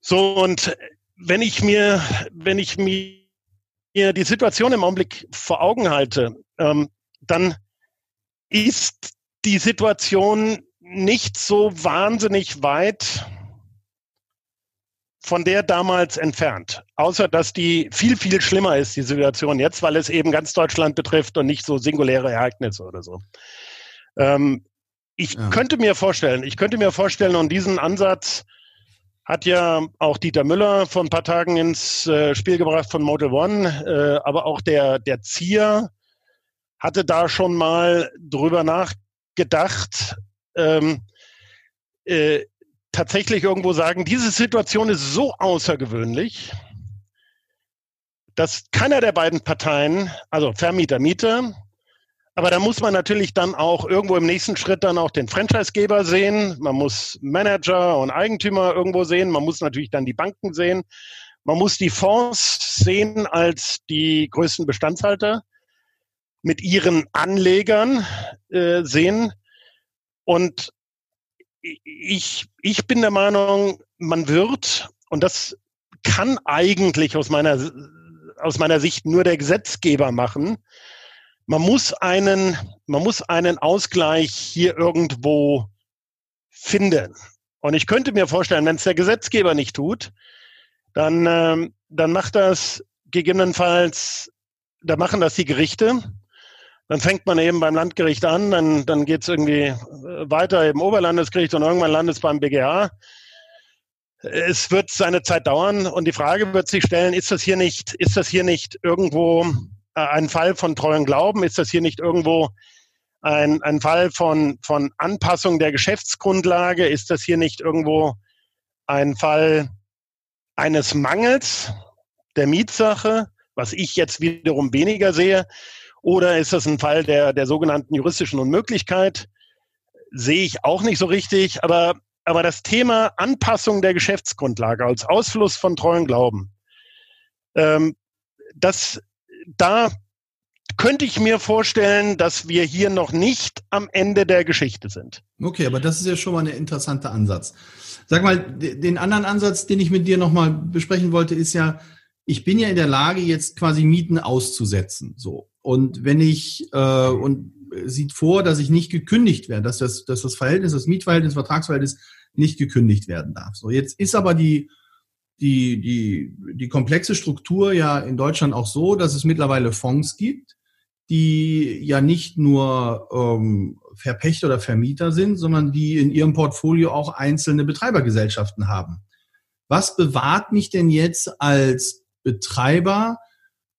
So, und wenn ich mir, wenn ich mir die Situation im Augenblick vor Augen halte, ähm, dann ist die Situation nicht so wahnsinnig weit von der damals entfernt. Außer dass die viel, viel schlimmer ist, die Situation jetzt, weil es eben ganz Deutschland betrifft und nicht so singuläre Ereignisse oder so. Ähm, ich ja. könnte mir vorstellen, ich könnte mir vorstellen, und diesen Ansatz hat ja auch Dieter Müller vor ein paar Tagen ins äh, Spiel gebracht von Model One, äh, aber auch der, der Zier hatte da schon mal drüber nachgedacht, ähm, äh, tatsächlich irgendwo sagen, diese Situation ist so außergewöhnlich, dass keiner der beiden Parteien, also Vermieter, Mieter, Aber da muss man natürlich dann auch irgendwo im nächsten Schritt dann auch den Franchisegeber sehen. Man muss Manager und Eigentümer irgendwo sehen. Man muss natürlich dann die Banken sehen. Man muss die Fonds sehen als die größten Bestandshalter mit ihren Anlegern äh, sehen. Und ich, ich bin der Meinung, man wird, und das kann eigentlich aus meiner, aus meiner Sicht nur der Gesetzgeber machen, man muss einen, man muss einen Ausgleich hier irgendwo finden. Und ich könnte mir vorstellen, wenn es der Gesetzgeber nicht tut, dann, ähm, dann macht das gegebenenfalls, da machen das die Gerichte. Dann fängt man eben beim Landgericht an, dann, dann geht es irgendwie äh, weiter im Oberlandesgericht und irgendwann landet es beim BGH. Es wird seine Zeit dauern und die Frage wird sich stellen, ist das hier nicht, ist das hier nicht irgendwo äh, ein Fall von treuen Glauben? Ist das hier nicht irgendwo ein, ein Fall von, von Anpassung der Geschäftsgrundlage? Ist das hier nicht irgendwo ein Fall eines Mangels der Mietsache, was ich jetzt wiederum weniger sehe? Oder ist das ein Fall der, der sogenannten juristischen Unmöglichkeit? Sehe ich auch nicht so richtig. Aber, aber das Thema Anpassung der Geschäftsgrundlage als Ausfluss von treuen Glauben, ähm, das, da könnte ich mir vorstellen, dass wir hier noch nicht am Ende der Geschichte sind. Okay, aber das ist ja schon mal ein interessanter Ansatz. Sag mal, den anderen Ansatz, den ich mit dir nochmal besprechen wollte, ist ja, ich bin ja in der Lage, jetzt quasi Mieten auszusetzen. So. Und wenn ich äh, und sieht vor, dass ich nicht gekündigt werde, dass das, dass das Verhältnis, das Mietverhältnis, Vertragsverhältnis nicht gekündigt werden darf. So, jetzt ist aber die, die, die, die komplexe Struktur ja in Deutschland auch so, dass es mittlerweile Fonds gibt, die ja nicht nur ähm, Verpächter oder Vermieter sind, sondern die in ihrem Portfolio auch einzelne Betreibergesellschaften haben. Was bewahrt mich denn jetzt als Betreiber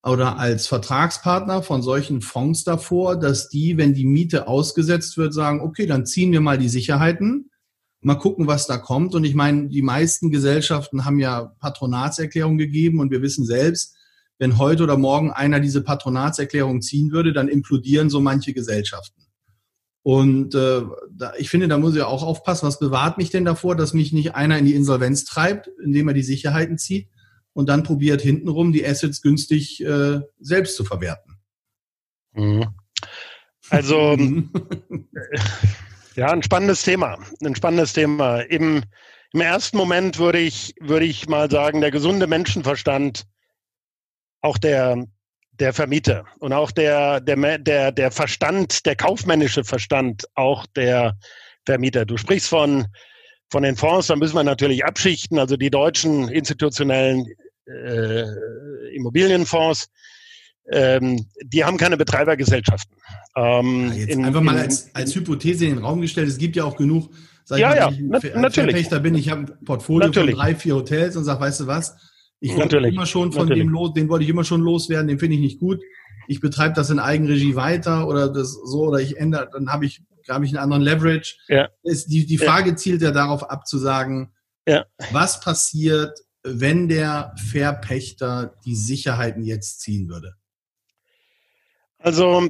oder als Vertragspartner von solchen Fonds davor, dass die, wenn die Miete ausgesetzt wird, sagen, okay, dann ziehen wir mal die Sicherheiten, mal gucken, was da kommt. Und ich meine, die meisten Gesellschaften haben ja Patronatserklärungen gegeben und wir wissen selbst, wenn heute oder morgen einer diese Patronatserklärung ziehen würde, dann implodieren so manche Gesellschaften. Und äh, da, ich finde, da muss ich auch aufpassen, was bewahrt mich denn davor, dass mich nicht einer in die Insolvenz treibt, indem er die Sicherheiten zieht, und dann probiert hintenrum die Assets günstig äh, selbst zu verwerten. Mhm. Also *laughs* *laughs* ja, ein spannendes Thema. Ein spannendes Thema. Im, im ersten Moment würde ich, würde ich mal sagen, der gesunde Menschenverstand, auch der, der Vermieter und auch der, der, der, der Verstand, der kaufmännische Verstand, auch der Vermieter. Du sprichst von, von den Fonds, da müssen wir natürlich abschichten. Also die deutschen institutionellen äh, Immobilienfonds, ähm, die haben keine Betreibergesellschaften. Ähm, ja, jetzt in, einfach mal in, als, als Hypothese in den Raum gestellt, es gibt ja auch genug, sag ja, ich mal, ja, na, natürlich. Da bin ich, habe ein Portfolio natürlich. von drei, vier Hotels und sage, weißt du was, ich wollte immer schon von natürlich. dem los, den wollte ich immer schon loswerden, den finde ich nicht gut. Ich betreibe das in Eigenregie weiter oder das so oder ich ändere, dann habe ich, habe ich einen anderen Leverage. Ja. Ist, die, die Frage ja. zielt ja darauf ab zu sagen, ja. was passiert, wenn der Verpächter die Sicherheiten jetzt ziehen würde? Also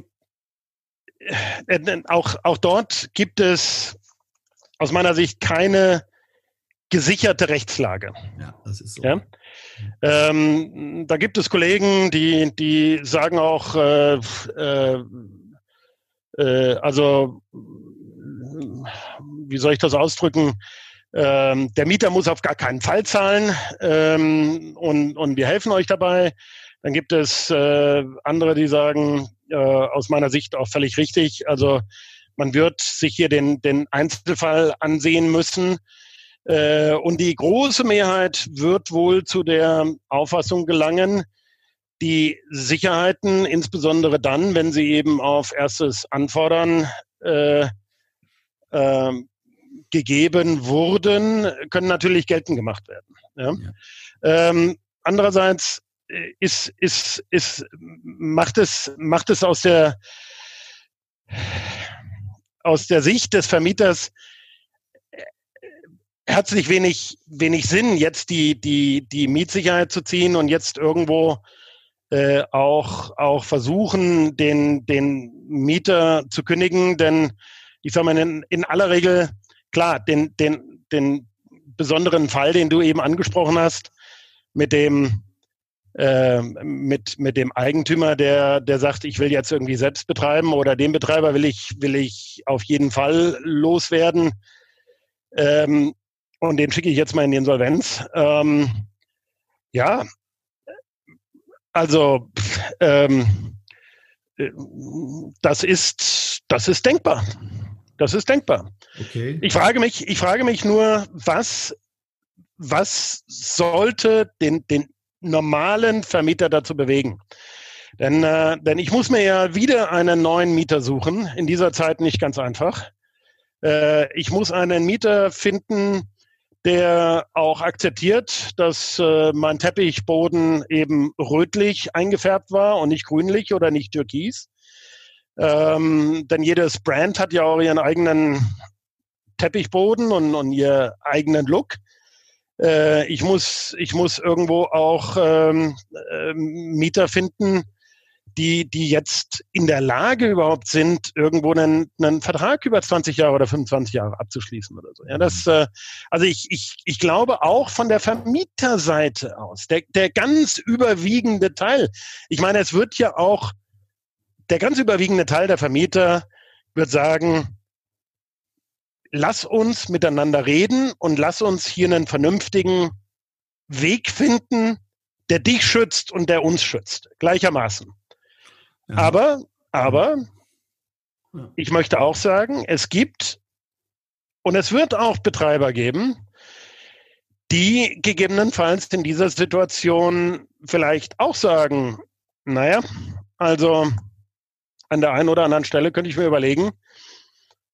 äh, auch, auch dort gibt es aus meiner Sicht keine gesicherte Rechtslage. Ja, das ist so. Ja? Ähm, da gibt es Kollegen, die, die sagen auch, äh, äh, äh, also, wie soll ich das ausdrücken? Ähm, der Mieter muss auf gar keinen Fall zahlen ähm, und, und wir helfen euch dabei. Dann gibt es äh, andere, die sagen, äh, aus meiner Sicht auch völlig richtig, also man wird sich hier den, den Einzelfall ansehen müssen. Äh, und die große Mehrheit wird wohl zu der Auffassung gelangen, die Sicherheiten, insbesondere dann, wenn sie eben auf erstes Anfordern äh, äh, gegeben wurden, können natürlich geltend gemacht werden. Ja? ja. Ähm, andererseits ist, ist, ist, macht es, macht es aus der, aus der Sicht des Vermieters herzlich wenig, wenig Sinn, jetzt die, die, die Mietsicherheit zu ziehen und jetzt irgendwo äh, auch, auch versuchen, den, den Mieter zu kündigen. Denn ich sage mal, in, in aller Regel, klar, den, den, den besonderen Fall, den du eben angesprochen hast, mit dem äh, mit, mit dem Eigentümer, der, der sagt, ich will jetzt irgendwie selbst betreiben oder den Betreiber will ich, will ich auf jeden Fall loswerden. Ähm, und den schicke ich jetzt mal in die Insolvenz. Ähm, ja, also ähm, das ist das ist denkbar. Das ist denkbar. Okay. Ich frage mich, ich frage mich nur, was was sollte den den normalen Vermieter dazu bewegen? Denn, äh, denn ich muss mir ja wieder einen neuen Mieter suchen. In dieser Zeit nicht ganz einfach. Äh, ich muss einen Mieter finden, der auch akzeptiert, dass äh, mein Teppichboden eben rötlich eingefärbt war und nicht grünlich oder nicht türkis. Ähm, denn jedes Brand hat ja auch ihren eigenen Teppichboden und, und ihren eigenen Look. Äh, ich, muss, ich muss irgendwo auch ähm, äh, Mieter finden, die, die jetzt in der Lage überhaupt sind, irgendwo einen, einen Vertrag über 20 Jahre oder 25 Jahre abzuschließen oder so. Ja, das, mhm. äh, also ich, ich, ich glaube auch von der Vermieterseite aus, der, der ganz überwiegende Teil, ich meine, es wird ja auch, der ganz überwiegende Teil der Vermieter wird sagen, lass uns miteinander reden und lass uns hier einen vernünftigen Weg finden, der dich schützt und der uns schützt, gleichermaßen. Ja. Aber, aber, ja. ich möchte auch sagen, es gibt und es wird auch Betreiber geben, die gegebenenfalls in dieser Situation vielleicht auch sagen, naja, also an der einen oder anderen Stelle könnte ich mir überlegen,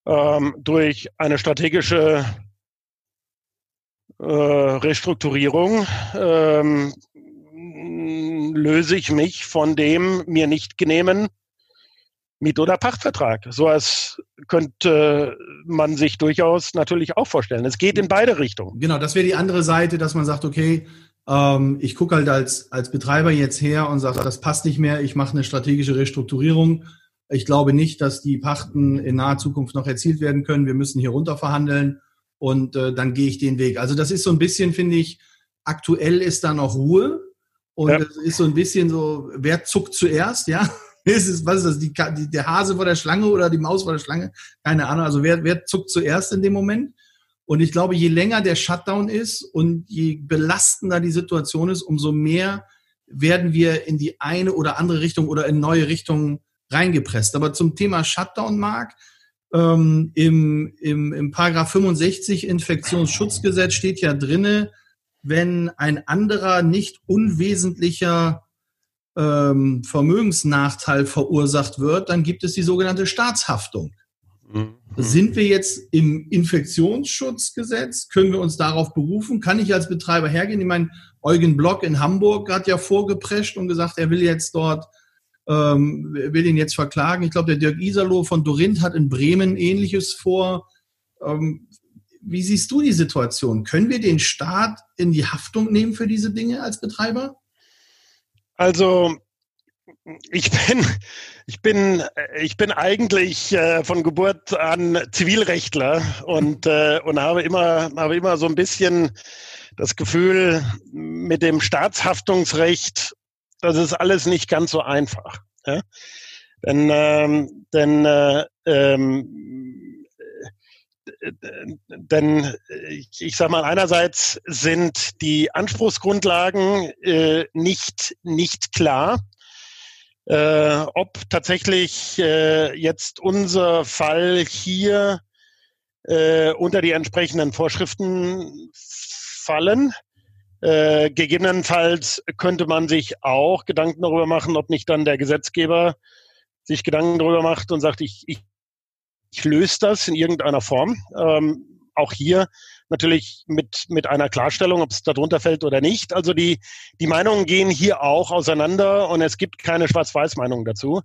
ähm, durch eine strategische äh, Restrukturierung ähm, löse ich mich von dem mir nicht genehmen Miet- oder Pachtvertrag. So als könnte man sich durchaus natürlich auch vorstellen. Es geht in beide Richtungen. Genau, das wäre die andere Seite, dass man sagt, okay, ähm, ich gucke halt als, als Betreiber jetzt her und sage, das passt nicht mehr, ich mache eine strategische Restrukturierung. Ich glaube nicht, dass die Pachten in naher Zukunft noch erzielt werden können. Wir müssen hier runter verhandeln und äh, dann gehe ich den Weg. Also das ist so ein bisschen, finde ich, aktuell ist da noch Ruhe. Und ja. das ist so ein bisschen so, wer zuckt zuerst, ja? *laughs* Ist es, was ist das, die, die, der Hase vor der Schlange oder die Maus vor der Schlange? Keine Ahnung. Also wer, wer zuckt zuerst in dem Moment? Und ich glaube, je länger der Shutdown ist und je belastender die Situation ist, umso mehr werden wir in die eine oder andere Richtung oder in neue Richtungen reingepresst. Aber zum Thema Shutdown, Mark, ähm, im, im, im Paragraph 65 Infektionsschutzgesetz steht ja drinne, wenn ein anderer nicht unwesentlicher ähm, Vermögensnachteil verursacht wird, dann gibt es die sogenannte Staatshaftung. Mhm. Sind wir jetzt im Infektionsschutzgesetz? Können wir uns darauf berufen? Kann ich als Betreiber hergehen? Ich meine, Eugen Block in Hamburg hat ja vorgeprescht und gesagt, er will jetzt dort, ähm, will ihn jetzt verklagen. Ich glaube, der Dirk Iserloh von Dorinth hat in Bremen Ähnliches vor. Ähm, wie siehst du die Situation? Können wir den Staat in die Haftung nehmen für diese Dinge als Betreiber? Also ich bin, ich bin, ich bin eigentlich äh, von Geburt an Zivilrechtler und, äh, und habe immer, habe immer so ein bisschen das Gefühl, mit dem Staatshaftungsrecht, das ist alles nicht ganz so einfach. Ja? Denn, ähm, denn äh, ähm, denn ich, ich sage mal, einerseits sind die Anspruchsgrundlagen äh, nicht, nicht klar. Äh, ob tatsächlich äh, jetzt unser Fall hier äh, unter die entsprechenden Vorschriften fallen. Äh, gegebenenfalls könnte man sich auch Gedanken darüber machen, ob nicht dann der Gesetzgeber sich Gedanken darüber macht und sagt, ich, ich ich löse das in irgendeiner Form. Ähm, auch hier natürlich mit, mit einer Klarstellung, ob es darunter fällt oder nicht. Also die, die Meinungen gehen hier auch auseinander und es gibt keine Schwarz-Weiß-Meinung dazu.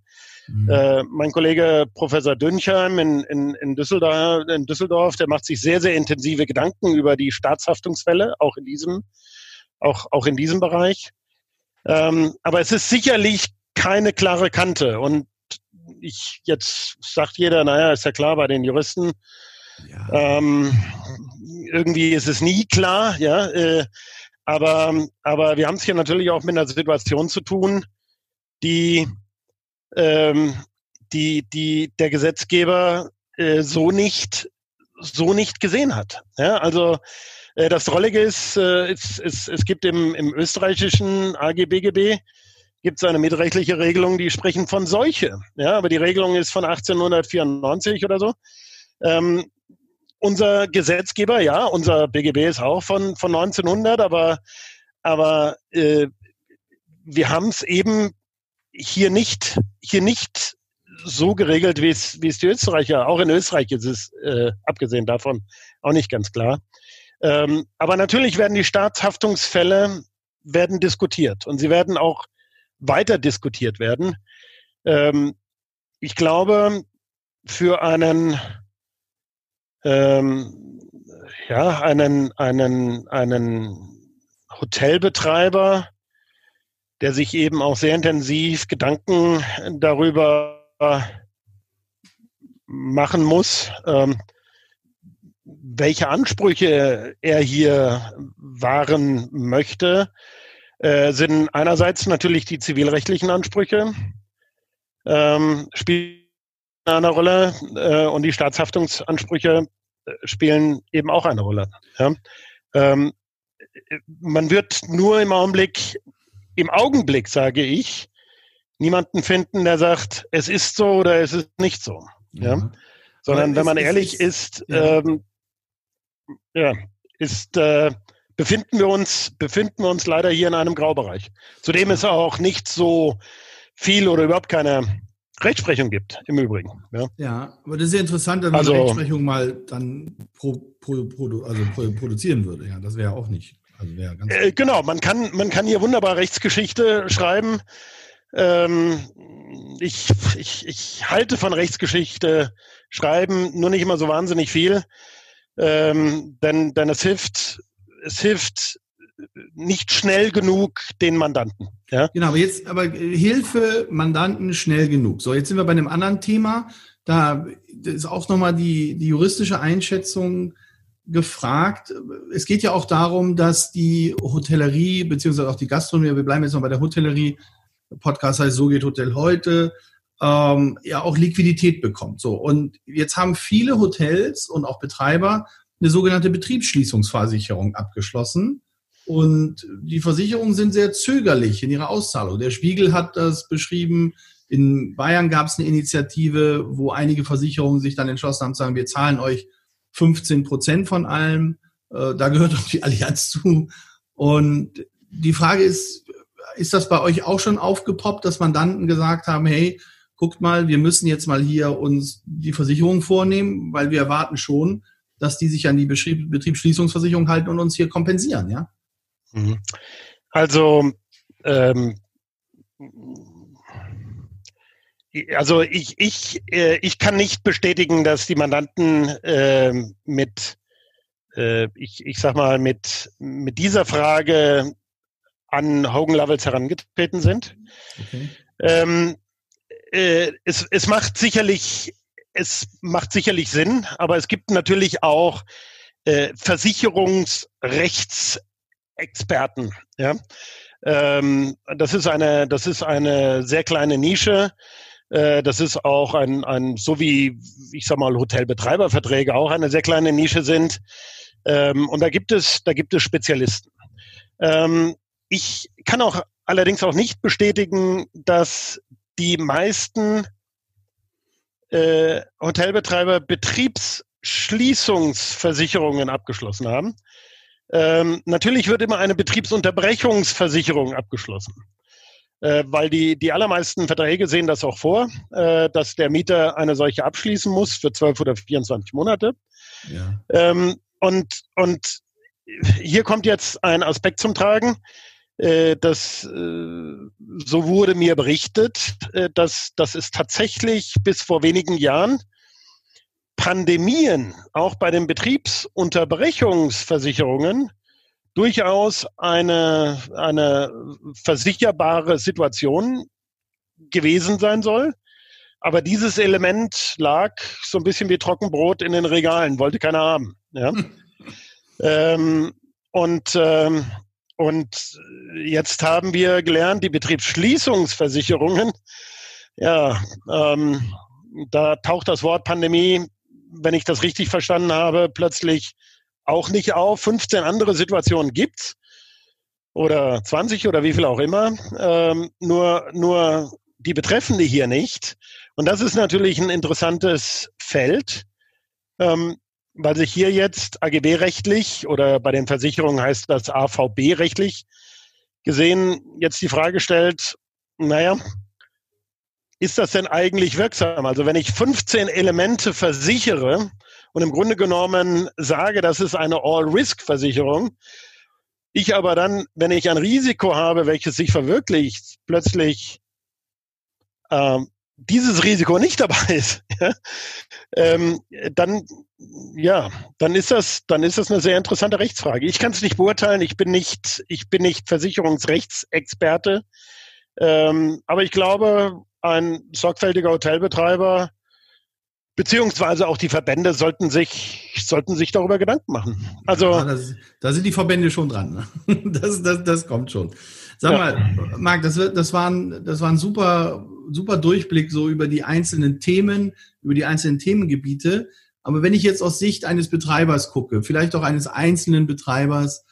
Mhm. Äh, mein Kollege Professor Dünchheim in, in, in, Düsseldorf, in Düsseldorf, der macht sich sehr, sehr intensive Gedanken über die Staatshaftungsfälle, auch in diesem, auch, auch in diesem Bereich. Ähm, aber es ist sicherlich keine klare Kante. Und ich jetzt sagt jeder, naja, ist ja klar bei den Juristen. Ja. Ähm, irgendwie ist es nie klar, ja. Äh, aber, aber wir haben es hier natürlich auch mit einer Situation zu tun, die, ähm, die, die der Gesetzgeber äh, so nicht, so nicht gesehen hat. Ja, also das Drollige ist, äh, es, es, es gibt im, im österreichischen AGBGB gibt es eine mitrechtliche Regelung, die sprechen von Seuche. Ja, aber die Regelung ist von 1894 oder so. Ähm, unser Gesetzgeber, ja, unser BGB ist auch von, von 1900, aber, aber äh, wir haben es eben hier nicht, hier nicht so geregelt, wie es, wie es die Österreicher, auch in Österreich ist es, äh, abgesehen davon, auch nicht ganz klar. Ähm, aber natürlich werden die Staatshaftungsfälle werden diskutiert und sie werden auch weiter diskutiert werden. Ähm, ich glaube, für einen, ähm, ja, einen, einen, einen Hotelbetreiber, der sich eben auch sehr intensiv Gedanken darüber machen muss, ähm, welche Ansprüche er hier wahren möchte, äh, sind einerseits natürlich die zivilrechtlichen Ansprüche, ähm, spielen eine Rolle äh, und die Staatshaftungsansprüche äh, spielen eben auch eine Rolle. Ja? Ähm, man wird nur im Augenblick, im Augenblick sage ich, niemanden finden, der sagt, es ist so oder es ist nicht so. Ja? ja. Sondern wenn man ehrlich ist, ist. Ähm, ja, ist äh, befinden wir uns, befinden wir uns leider hier in einem Graubereich. Zudem es auch nicht so viel oder überhaupt keine Rechtsprechung gibt, im Übrigen. Ja, ja aber das ist ja interessant, wenn man also, Rechtsprechung mal dann pro, pro, pro, also produzieren würde. Ja, das wäre ja auch nicht. Also äh, genau, man kann, man kann hier wunderbar Rechtsgeschichte schreiben. Ähm, ich, ich, ich halte von Rechtsgeschichte schreiben nur nicht immer so wahnsinnig viel. Ähm, denn, denn es hilft es hilft nicht schnell genug den Mandanten. Ja? Genau, aber jetzt, aber Hilfe Mandanten schnell genug. So, jetzt sind wir bei einem anderen Thema. Da ist auch nochmal die, die juristische Einschätzung gefragt. Es geht ja auch darum, dass die Hotellerie, beziehungsweise auch die Gastronomie, wir bleiben jetzt noch bei der Hotellerie, Podcast heißt So geht Hotel heute, ähm, ja auch Liquidität bekommt. So, und jetzt haben viele Hotels und auch Betreiber eine sogenannte Betriebsschließungsversicherung abgeschlossen. Und die Versicherungen sind sehr zögerlich in ihrer Auszahlung. Der Spiegel hat das beschrieben. In Bayern gab es eine Initiative, wo einige Versicherungen sich dann entschlossen haben zu sagen, wir zahlen euch 15 Prozent von allem. Äh, da gehört auch die Allianz zu. Und die Frage ist, ist das bei euch auch schon aufgepoppt, dass Mandanten gesagt haben, hey, guckt mal, wir müssen jetzt mal hier uns die Versicherung vornehmen, weil wir erwarten schon, dass die sich an die Betrieb, Betriebsschließungsversicherung halten und uns hier kompensieren, ja? Mhm. Also, ähm, also ich, ich, äh, ich kann nicht bestätigen, dass die Mandanten äh, mit, äh, ich, ich sag mal, mit, mit dieser Frage an Hogan Levels herangetreten sind. Okay. Ähm, äh, es, es macht sicherlich es macht sicherlich Sinn, aber es gibt natürlich auch äh, Versicherungsrechtsexperten. Ja? Ähm, das ist eine, das ist eine sehr kleine Nische. Äh, das ist auch ein, ein, so wie, ich sag mal, Hotelbetreiberverträge auch eine sehr kleine Nische sind. Ähm, und da gibt es, da gibt es Spezialisten. Ähm, ich kann auch allerdings auch nicht bestätigen, dass die meisten äh, Hotelbetreiber Betriebsschließungsversicherungen abgeschlossen haben. Ähm, natürlich wird immer eine Betriebsunterbrechungsversicherung abgeschlossen, äh, weil die, die allermeisten Verträge sehen das auch vor, äh, dass der Mieter eine solche abschließen muss für 12 oder 24 Monate. Ja. Ähm, und, und hier kommt jetzt ein Aspekt zum Tragen. Äh, das, äh, so wurde mir berichtet, äh, dass, dass es tatsächlich bis vor wenigen Jahren Pandemien auch bei den Betriebsunterbrechungsversicherungen durchaus eine, eine versicherbare Situation gewesen sein soll. Aber dieses Element lag so ein bisschen wie Trockenbrot in den Regalen, wollte keiner haben. Ja? ähm, und, ähm, und jetzt haben wir gelernt, die Betriebsschließungsversicherungen, ja, ähm, da taucht das Wort Pandemie, wenn ich das richtig verstanden habe, plötzlich auch nicht auf. 15 andere Situationen gibt's oder 20 oder wie viel auch immer. Ähm, nur, nur die betreffende hier nicht. Und das ist natürlich ein interessantes Feld, ähm, weil sich hier jetzt AGB-rechtlich oder bei den Versicherungen heißt das AVB-rechtlich gesehen jetzt die Frage stellt, naja, ist das denn eigentlich wirksam? Also wenn ich 15 Elemente versichere und im Grunde genommen sage, das ist eine All-Risk-Versicherung, ich aber dann, wenn ich ein Risiko habe, welches sich verwirklicht, plötzlich ähm, dieses Risiko nicht dabei ist, *laughs* ja, ähm, dann ja, dann ist das, dann ist das eine sehr interessante Rechtsfrage. Ich kann es nicht beurteilen. Ich bin nicht, ich bin nicht Versicherungsrechtsexperte, ähm, aber ich glaube, ein sorgfältiger Hotelbetreiber beziehungsweise auch die Verbände sollten sich sollten sich darüber Gedanken machen. Also ja, das, da sind die Verbände schon dran. Ne? *laughs* Das, das, das kommt schon. Sag ja. mal, Marc, das, das, war ein, das war ein super, super Durchblick so über die einzelnen Themen, über die einzelnen Themengebiete. Aber wenn ich jetzt aus Sicht eines Betreibers gucke, vielleicht auch eines einzelnen Betreibers,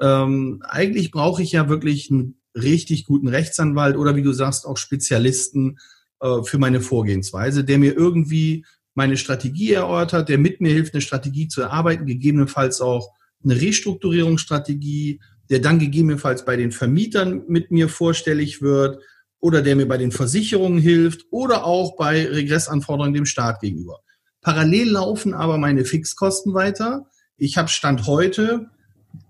ähm, eigentlich brauche ich ja wirklich einen richtig guten Rechtsanwalt oder wie du sagst, auch Spezialisten äh, für meine Vorgehensweise, der mir irgendwie meine Strategie erörtert, der mit mir hilft, eine Strategie zu erarbeiten, gegebenenfalls auch eine Restrukturierungsstrategie, der dann gegebenenfalls bei den Vermietern mit mir vorstellig wird oder der mir bei den Versicherungen hilft oder auch bei Regressanforderungen dem Staat gegenüber. Parallel laufen aber meine Fixkosten weiter. Ich habe Stand heute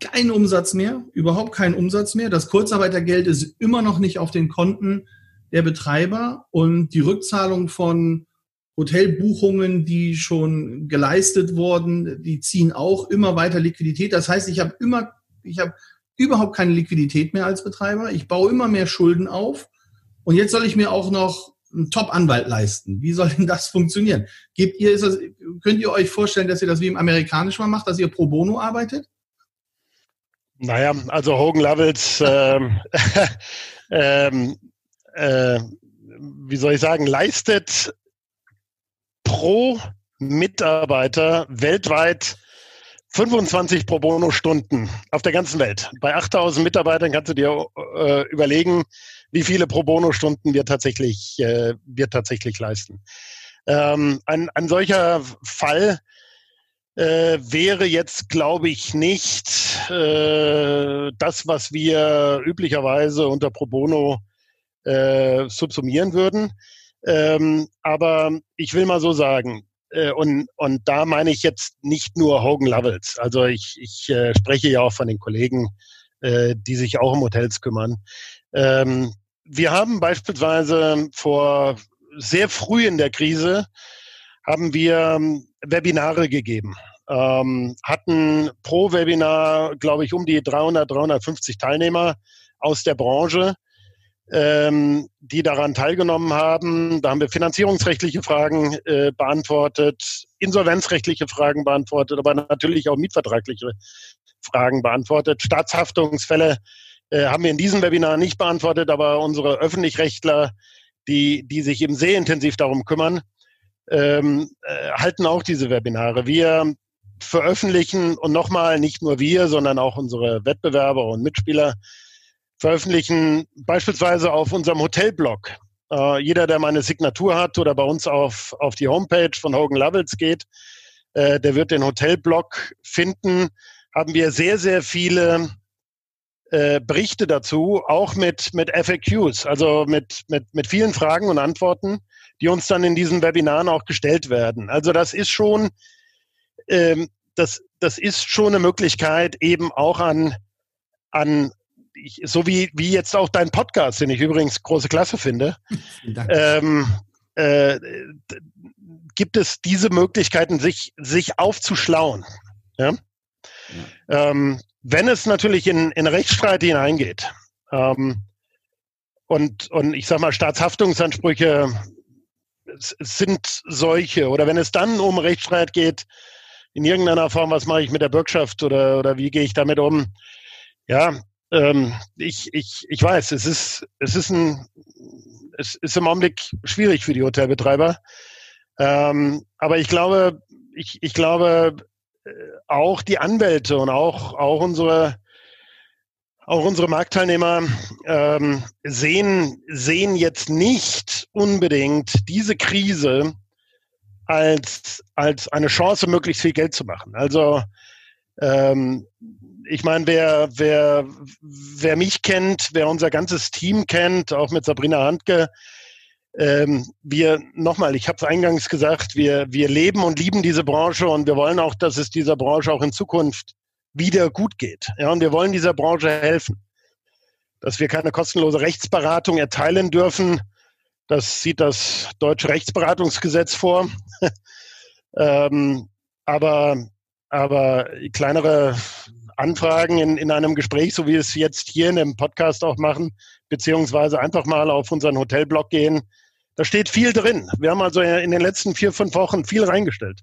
keinen Umsatz mehr, überhaupt keinen Umsatz mehr. Das Kurzarbeitergeld ist immer noch nicht auf den Konten der Betreiber und die Rückzahlung von Hotelbuchungen, die schon geleistet wurden, die ziehen auch immer weiter Liquidität. Das heißt, ich habe immer, ich habe überhaupt keine Liquidität mehr als Betreiber. Ich baue immer mehr Schulden auf. Und jetzt soll ich mir auch noch einen Top-Anwalt leisten. Wie soll denn das funktionieren? Gebt ihr, das, könnt ihr euch vorstellen, dass ihr das wie im Amerikanischen mal macht, dass ihr pro bono arbeitet? Naja, also Hogan Lovells, ähm, *laughs* ähm, äh, wie soll ich sagen, leistet pro Mitarbeiter weltweit 25 Pro Bono Stunden auf der ganzen Welt. Bei 8000 Mitarbeitern kannst du dir äh, überlegen, wie viele Pro Bono Stunden wir tatsächlich, äh, wir tatsächlich leisten. Ähm, ein, ein solcher Fall äh, wäre jetzt, glaube ich, nicht äh, das, was wir üblicherweise unter Pro Bono äh, subsumieren würden. Ähm, aber ich will mal so sagen, äh, und, und da meine ich jetzt nicht nur Hogan Lovells. Also ich, ich äh, spreche ja auch von den Kollegen, äh, die sich auch um Hotels kümmern. Ähm, wir haben beispielsweise vor sehr früh in der Krise haben wir ähm, Webinare gegeben. Ähm, hatten pro Webinar, glaube ich, um die 300, 350 Teilnehmer aus der Branche ähm, die daran teilgenommen haben. Da haben wir finanzierungsrechtliche Fragen äh, beantwortet, insolvenzrechtliche Fragen beantwortet, aber natürlich auch mietvertragliche Fragen beantwortet. Staatshaftungsfälle äh, haben wir in diesem Webinar nicht beantwortet, aber unsere Öffentlichrechtler, die, die sich eben sehr intensiv darum kümmern, ähm, äh, halten auch diese Webinare. Wir veröffentlichen und nochmal nicht nur wir, sondern auch unsere Wettbewerber und Mitspieler veröffentlichen beispielsweise auf unserem Hotelblog. Äh, jeder, der meine Signatur hat oder bei uns auf, auf die Homepage von Hogan Lovells geht, äh, der wird den Hotelblog finden. Haben wir sehr, sehr viele äh, Berichte dazu, auch mit, mit FAQs, also mit, mit, mit vielen Fragen und Antworten, die uns dann in diesen Webinaren auch gestellt werden. Also das ist schon, ähm, das, das ist schon eine Möglichkeit, eben auch an, an ich, so wie, wie jetzt auch dein Podcast, den ich übrigens große Klasse finde, ähm, äh, gibt es diese Möglichkeiten, sich, sich aufzuschlauen. Ja? ja. Ähm, wenn es natürlich in, in Rechtsstreit hineingeht, ähm, und, und ich sag mal, Staatshaftungsansprüche sind solche, oder wenn es dann um Rechtsstreit geht, in irgendeiner Form, was mache ich mit der Bürgschaft oder, oder wie gehe ich damit um? Ja, ähm, ich, ich, ich weiß, es ist, es ist ein, es ist im Augenblick schwierig für die Hotelbetreiber. Ähm, aber ich glaube, ich, ich glaube, äh, auch die Anwälte und auch, auch unsere, auch unsere Marktteilnehmer ähm, sehen, sehen jetzt nicht unbedingt diese Krise als, als eine Chance, möglichst viel Geld zu machen. Also ähm, ich meine, wer, wer, wer mich kennt, wer unser ganzes Team kennt, auch mit Sabrina Handke, ähm, wir nochmal, ich habe es eingangs gesagt, wir, wir leben und lieben diese Branche und wir wollen auch, dass es dieser Branche auch in Zukunft wieder gut geht. Ja, und wir wollen dieser Branche helfen. Dass wir keine kostenlose Rechtsberatung erteilen dürfen, das sieht das deutsche Rechtsberatungsgesetz vor. *laughs* ähm, aber, aber kleinere Anfragen in, in einem Gespräch, so wie wir es jetzt hier in dem Podcast auch machen, beziehungsweise einfach mal auf unseren Hotelblog gehen. Da steht viel drin. Wir haben also in den letzten vier, fünf Wochen viel reingestellt.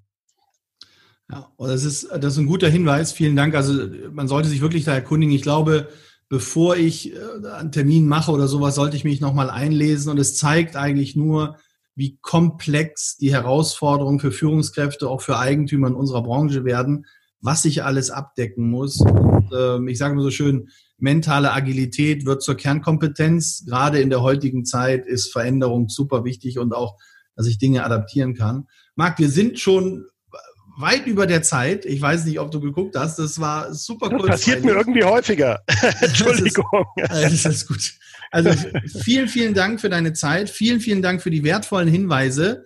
Ja, das ist, das ist ein guter Hinweis. Vielen Dank. Also man sollte sich wirklich da erkundigen. Ich glaube, bevor ich äh, einen Termin mache oder sowas, sollte ich mich nochmal einlesen. Und es zeigt eigentlich nur, wie komplex die Herausforderungen für Führungskräfte, auch für Eigentümer in unserer Branche werden was ich alles abdecken muss. Und, äh, ich sage mal so schön, mentale Agilität wird zur Kernkompetenz. Gerade in der heutigen Zeit ist Veränderung super wichtig und auch, dass ich Dinge adaptieren kann. Marc, wir sind schon weit über der Zeit. Ich weiß nicht, ob du geguckt hast. Das war super cool. Das passiert mir irgendwie häufiger. Entschuldigung. *laughs* *laughs* Das ist, *laughs* das ist gut. Also vielen, vielen Dank für deine Zeit. Vielen, vielen Dank für die wertvollen Hinweise.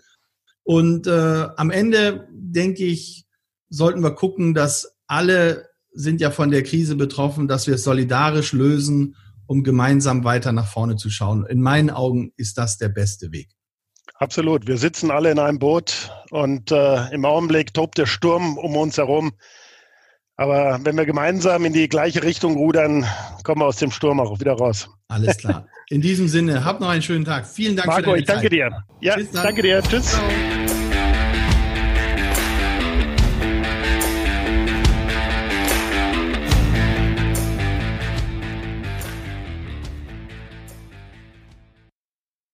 Und äh, am Ende denke ich, sollten wir gucken, dass alle sind ja von der Krise betroffen, dass wir es solidarisch lösen, um gemeinsam weiter nach vorne zu schauen. In meinen Augen ist das der beste Weg. Absolut. Wir sitzen alle in einem Boot und äh, im Augenblick tobt der Sturm um uns herum. Aber wenn wir gemeinsam in die gleiche Richtung rudern, kommen wir aus dem Sturm auch wieder raus. Alles klar. *laughs* In diesem Sinne, habt noch einen schönen Tag. Vielen Dank Marco, für deine ich danke Zeit. dir. Ja, danke dir. Tschüss. Ciao.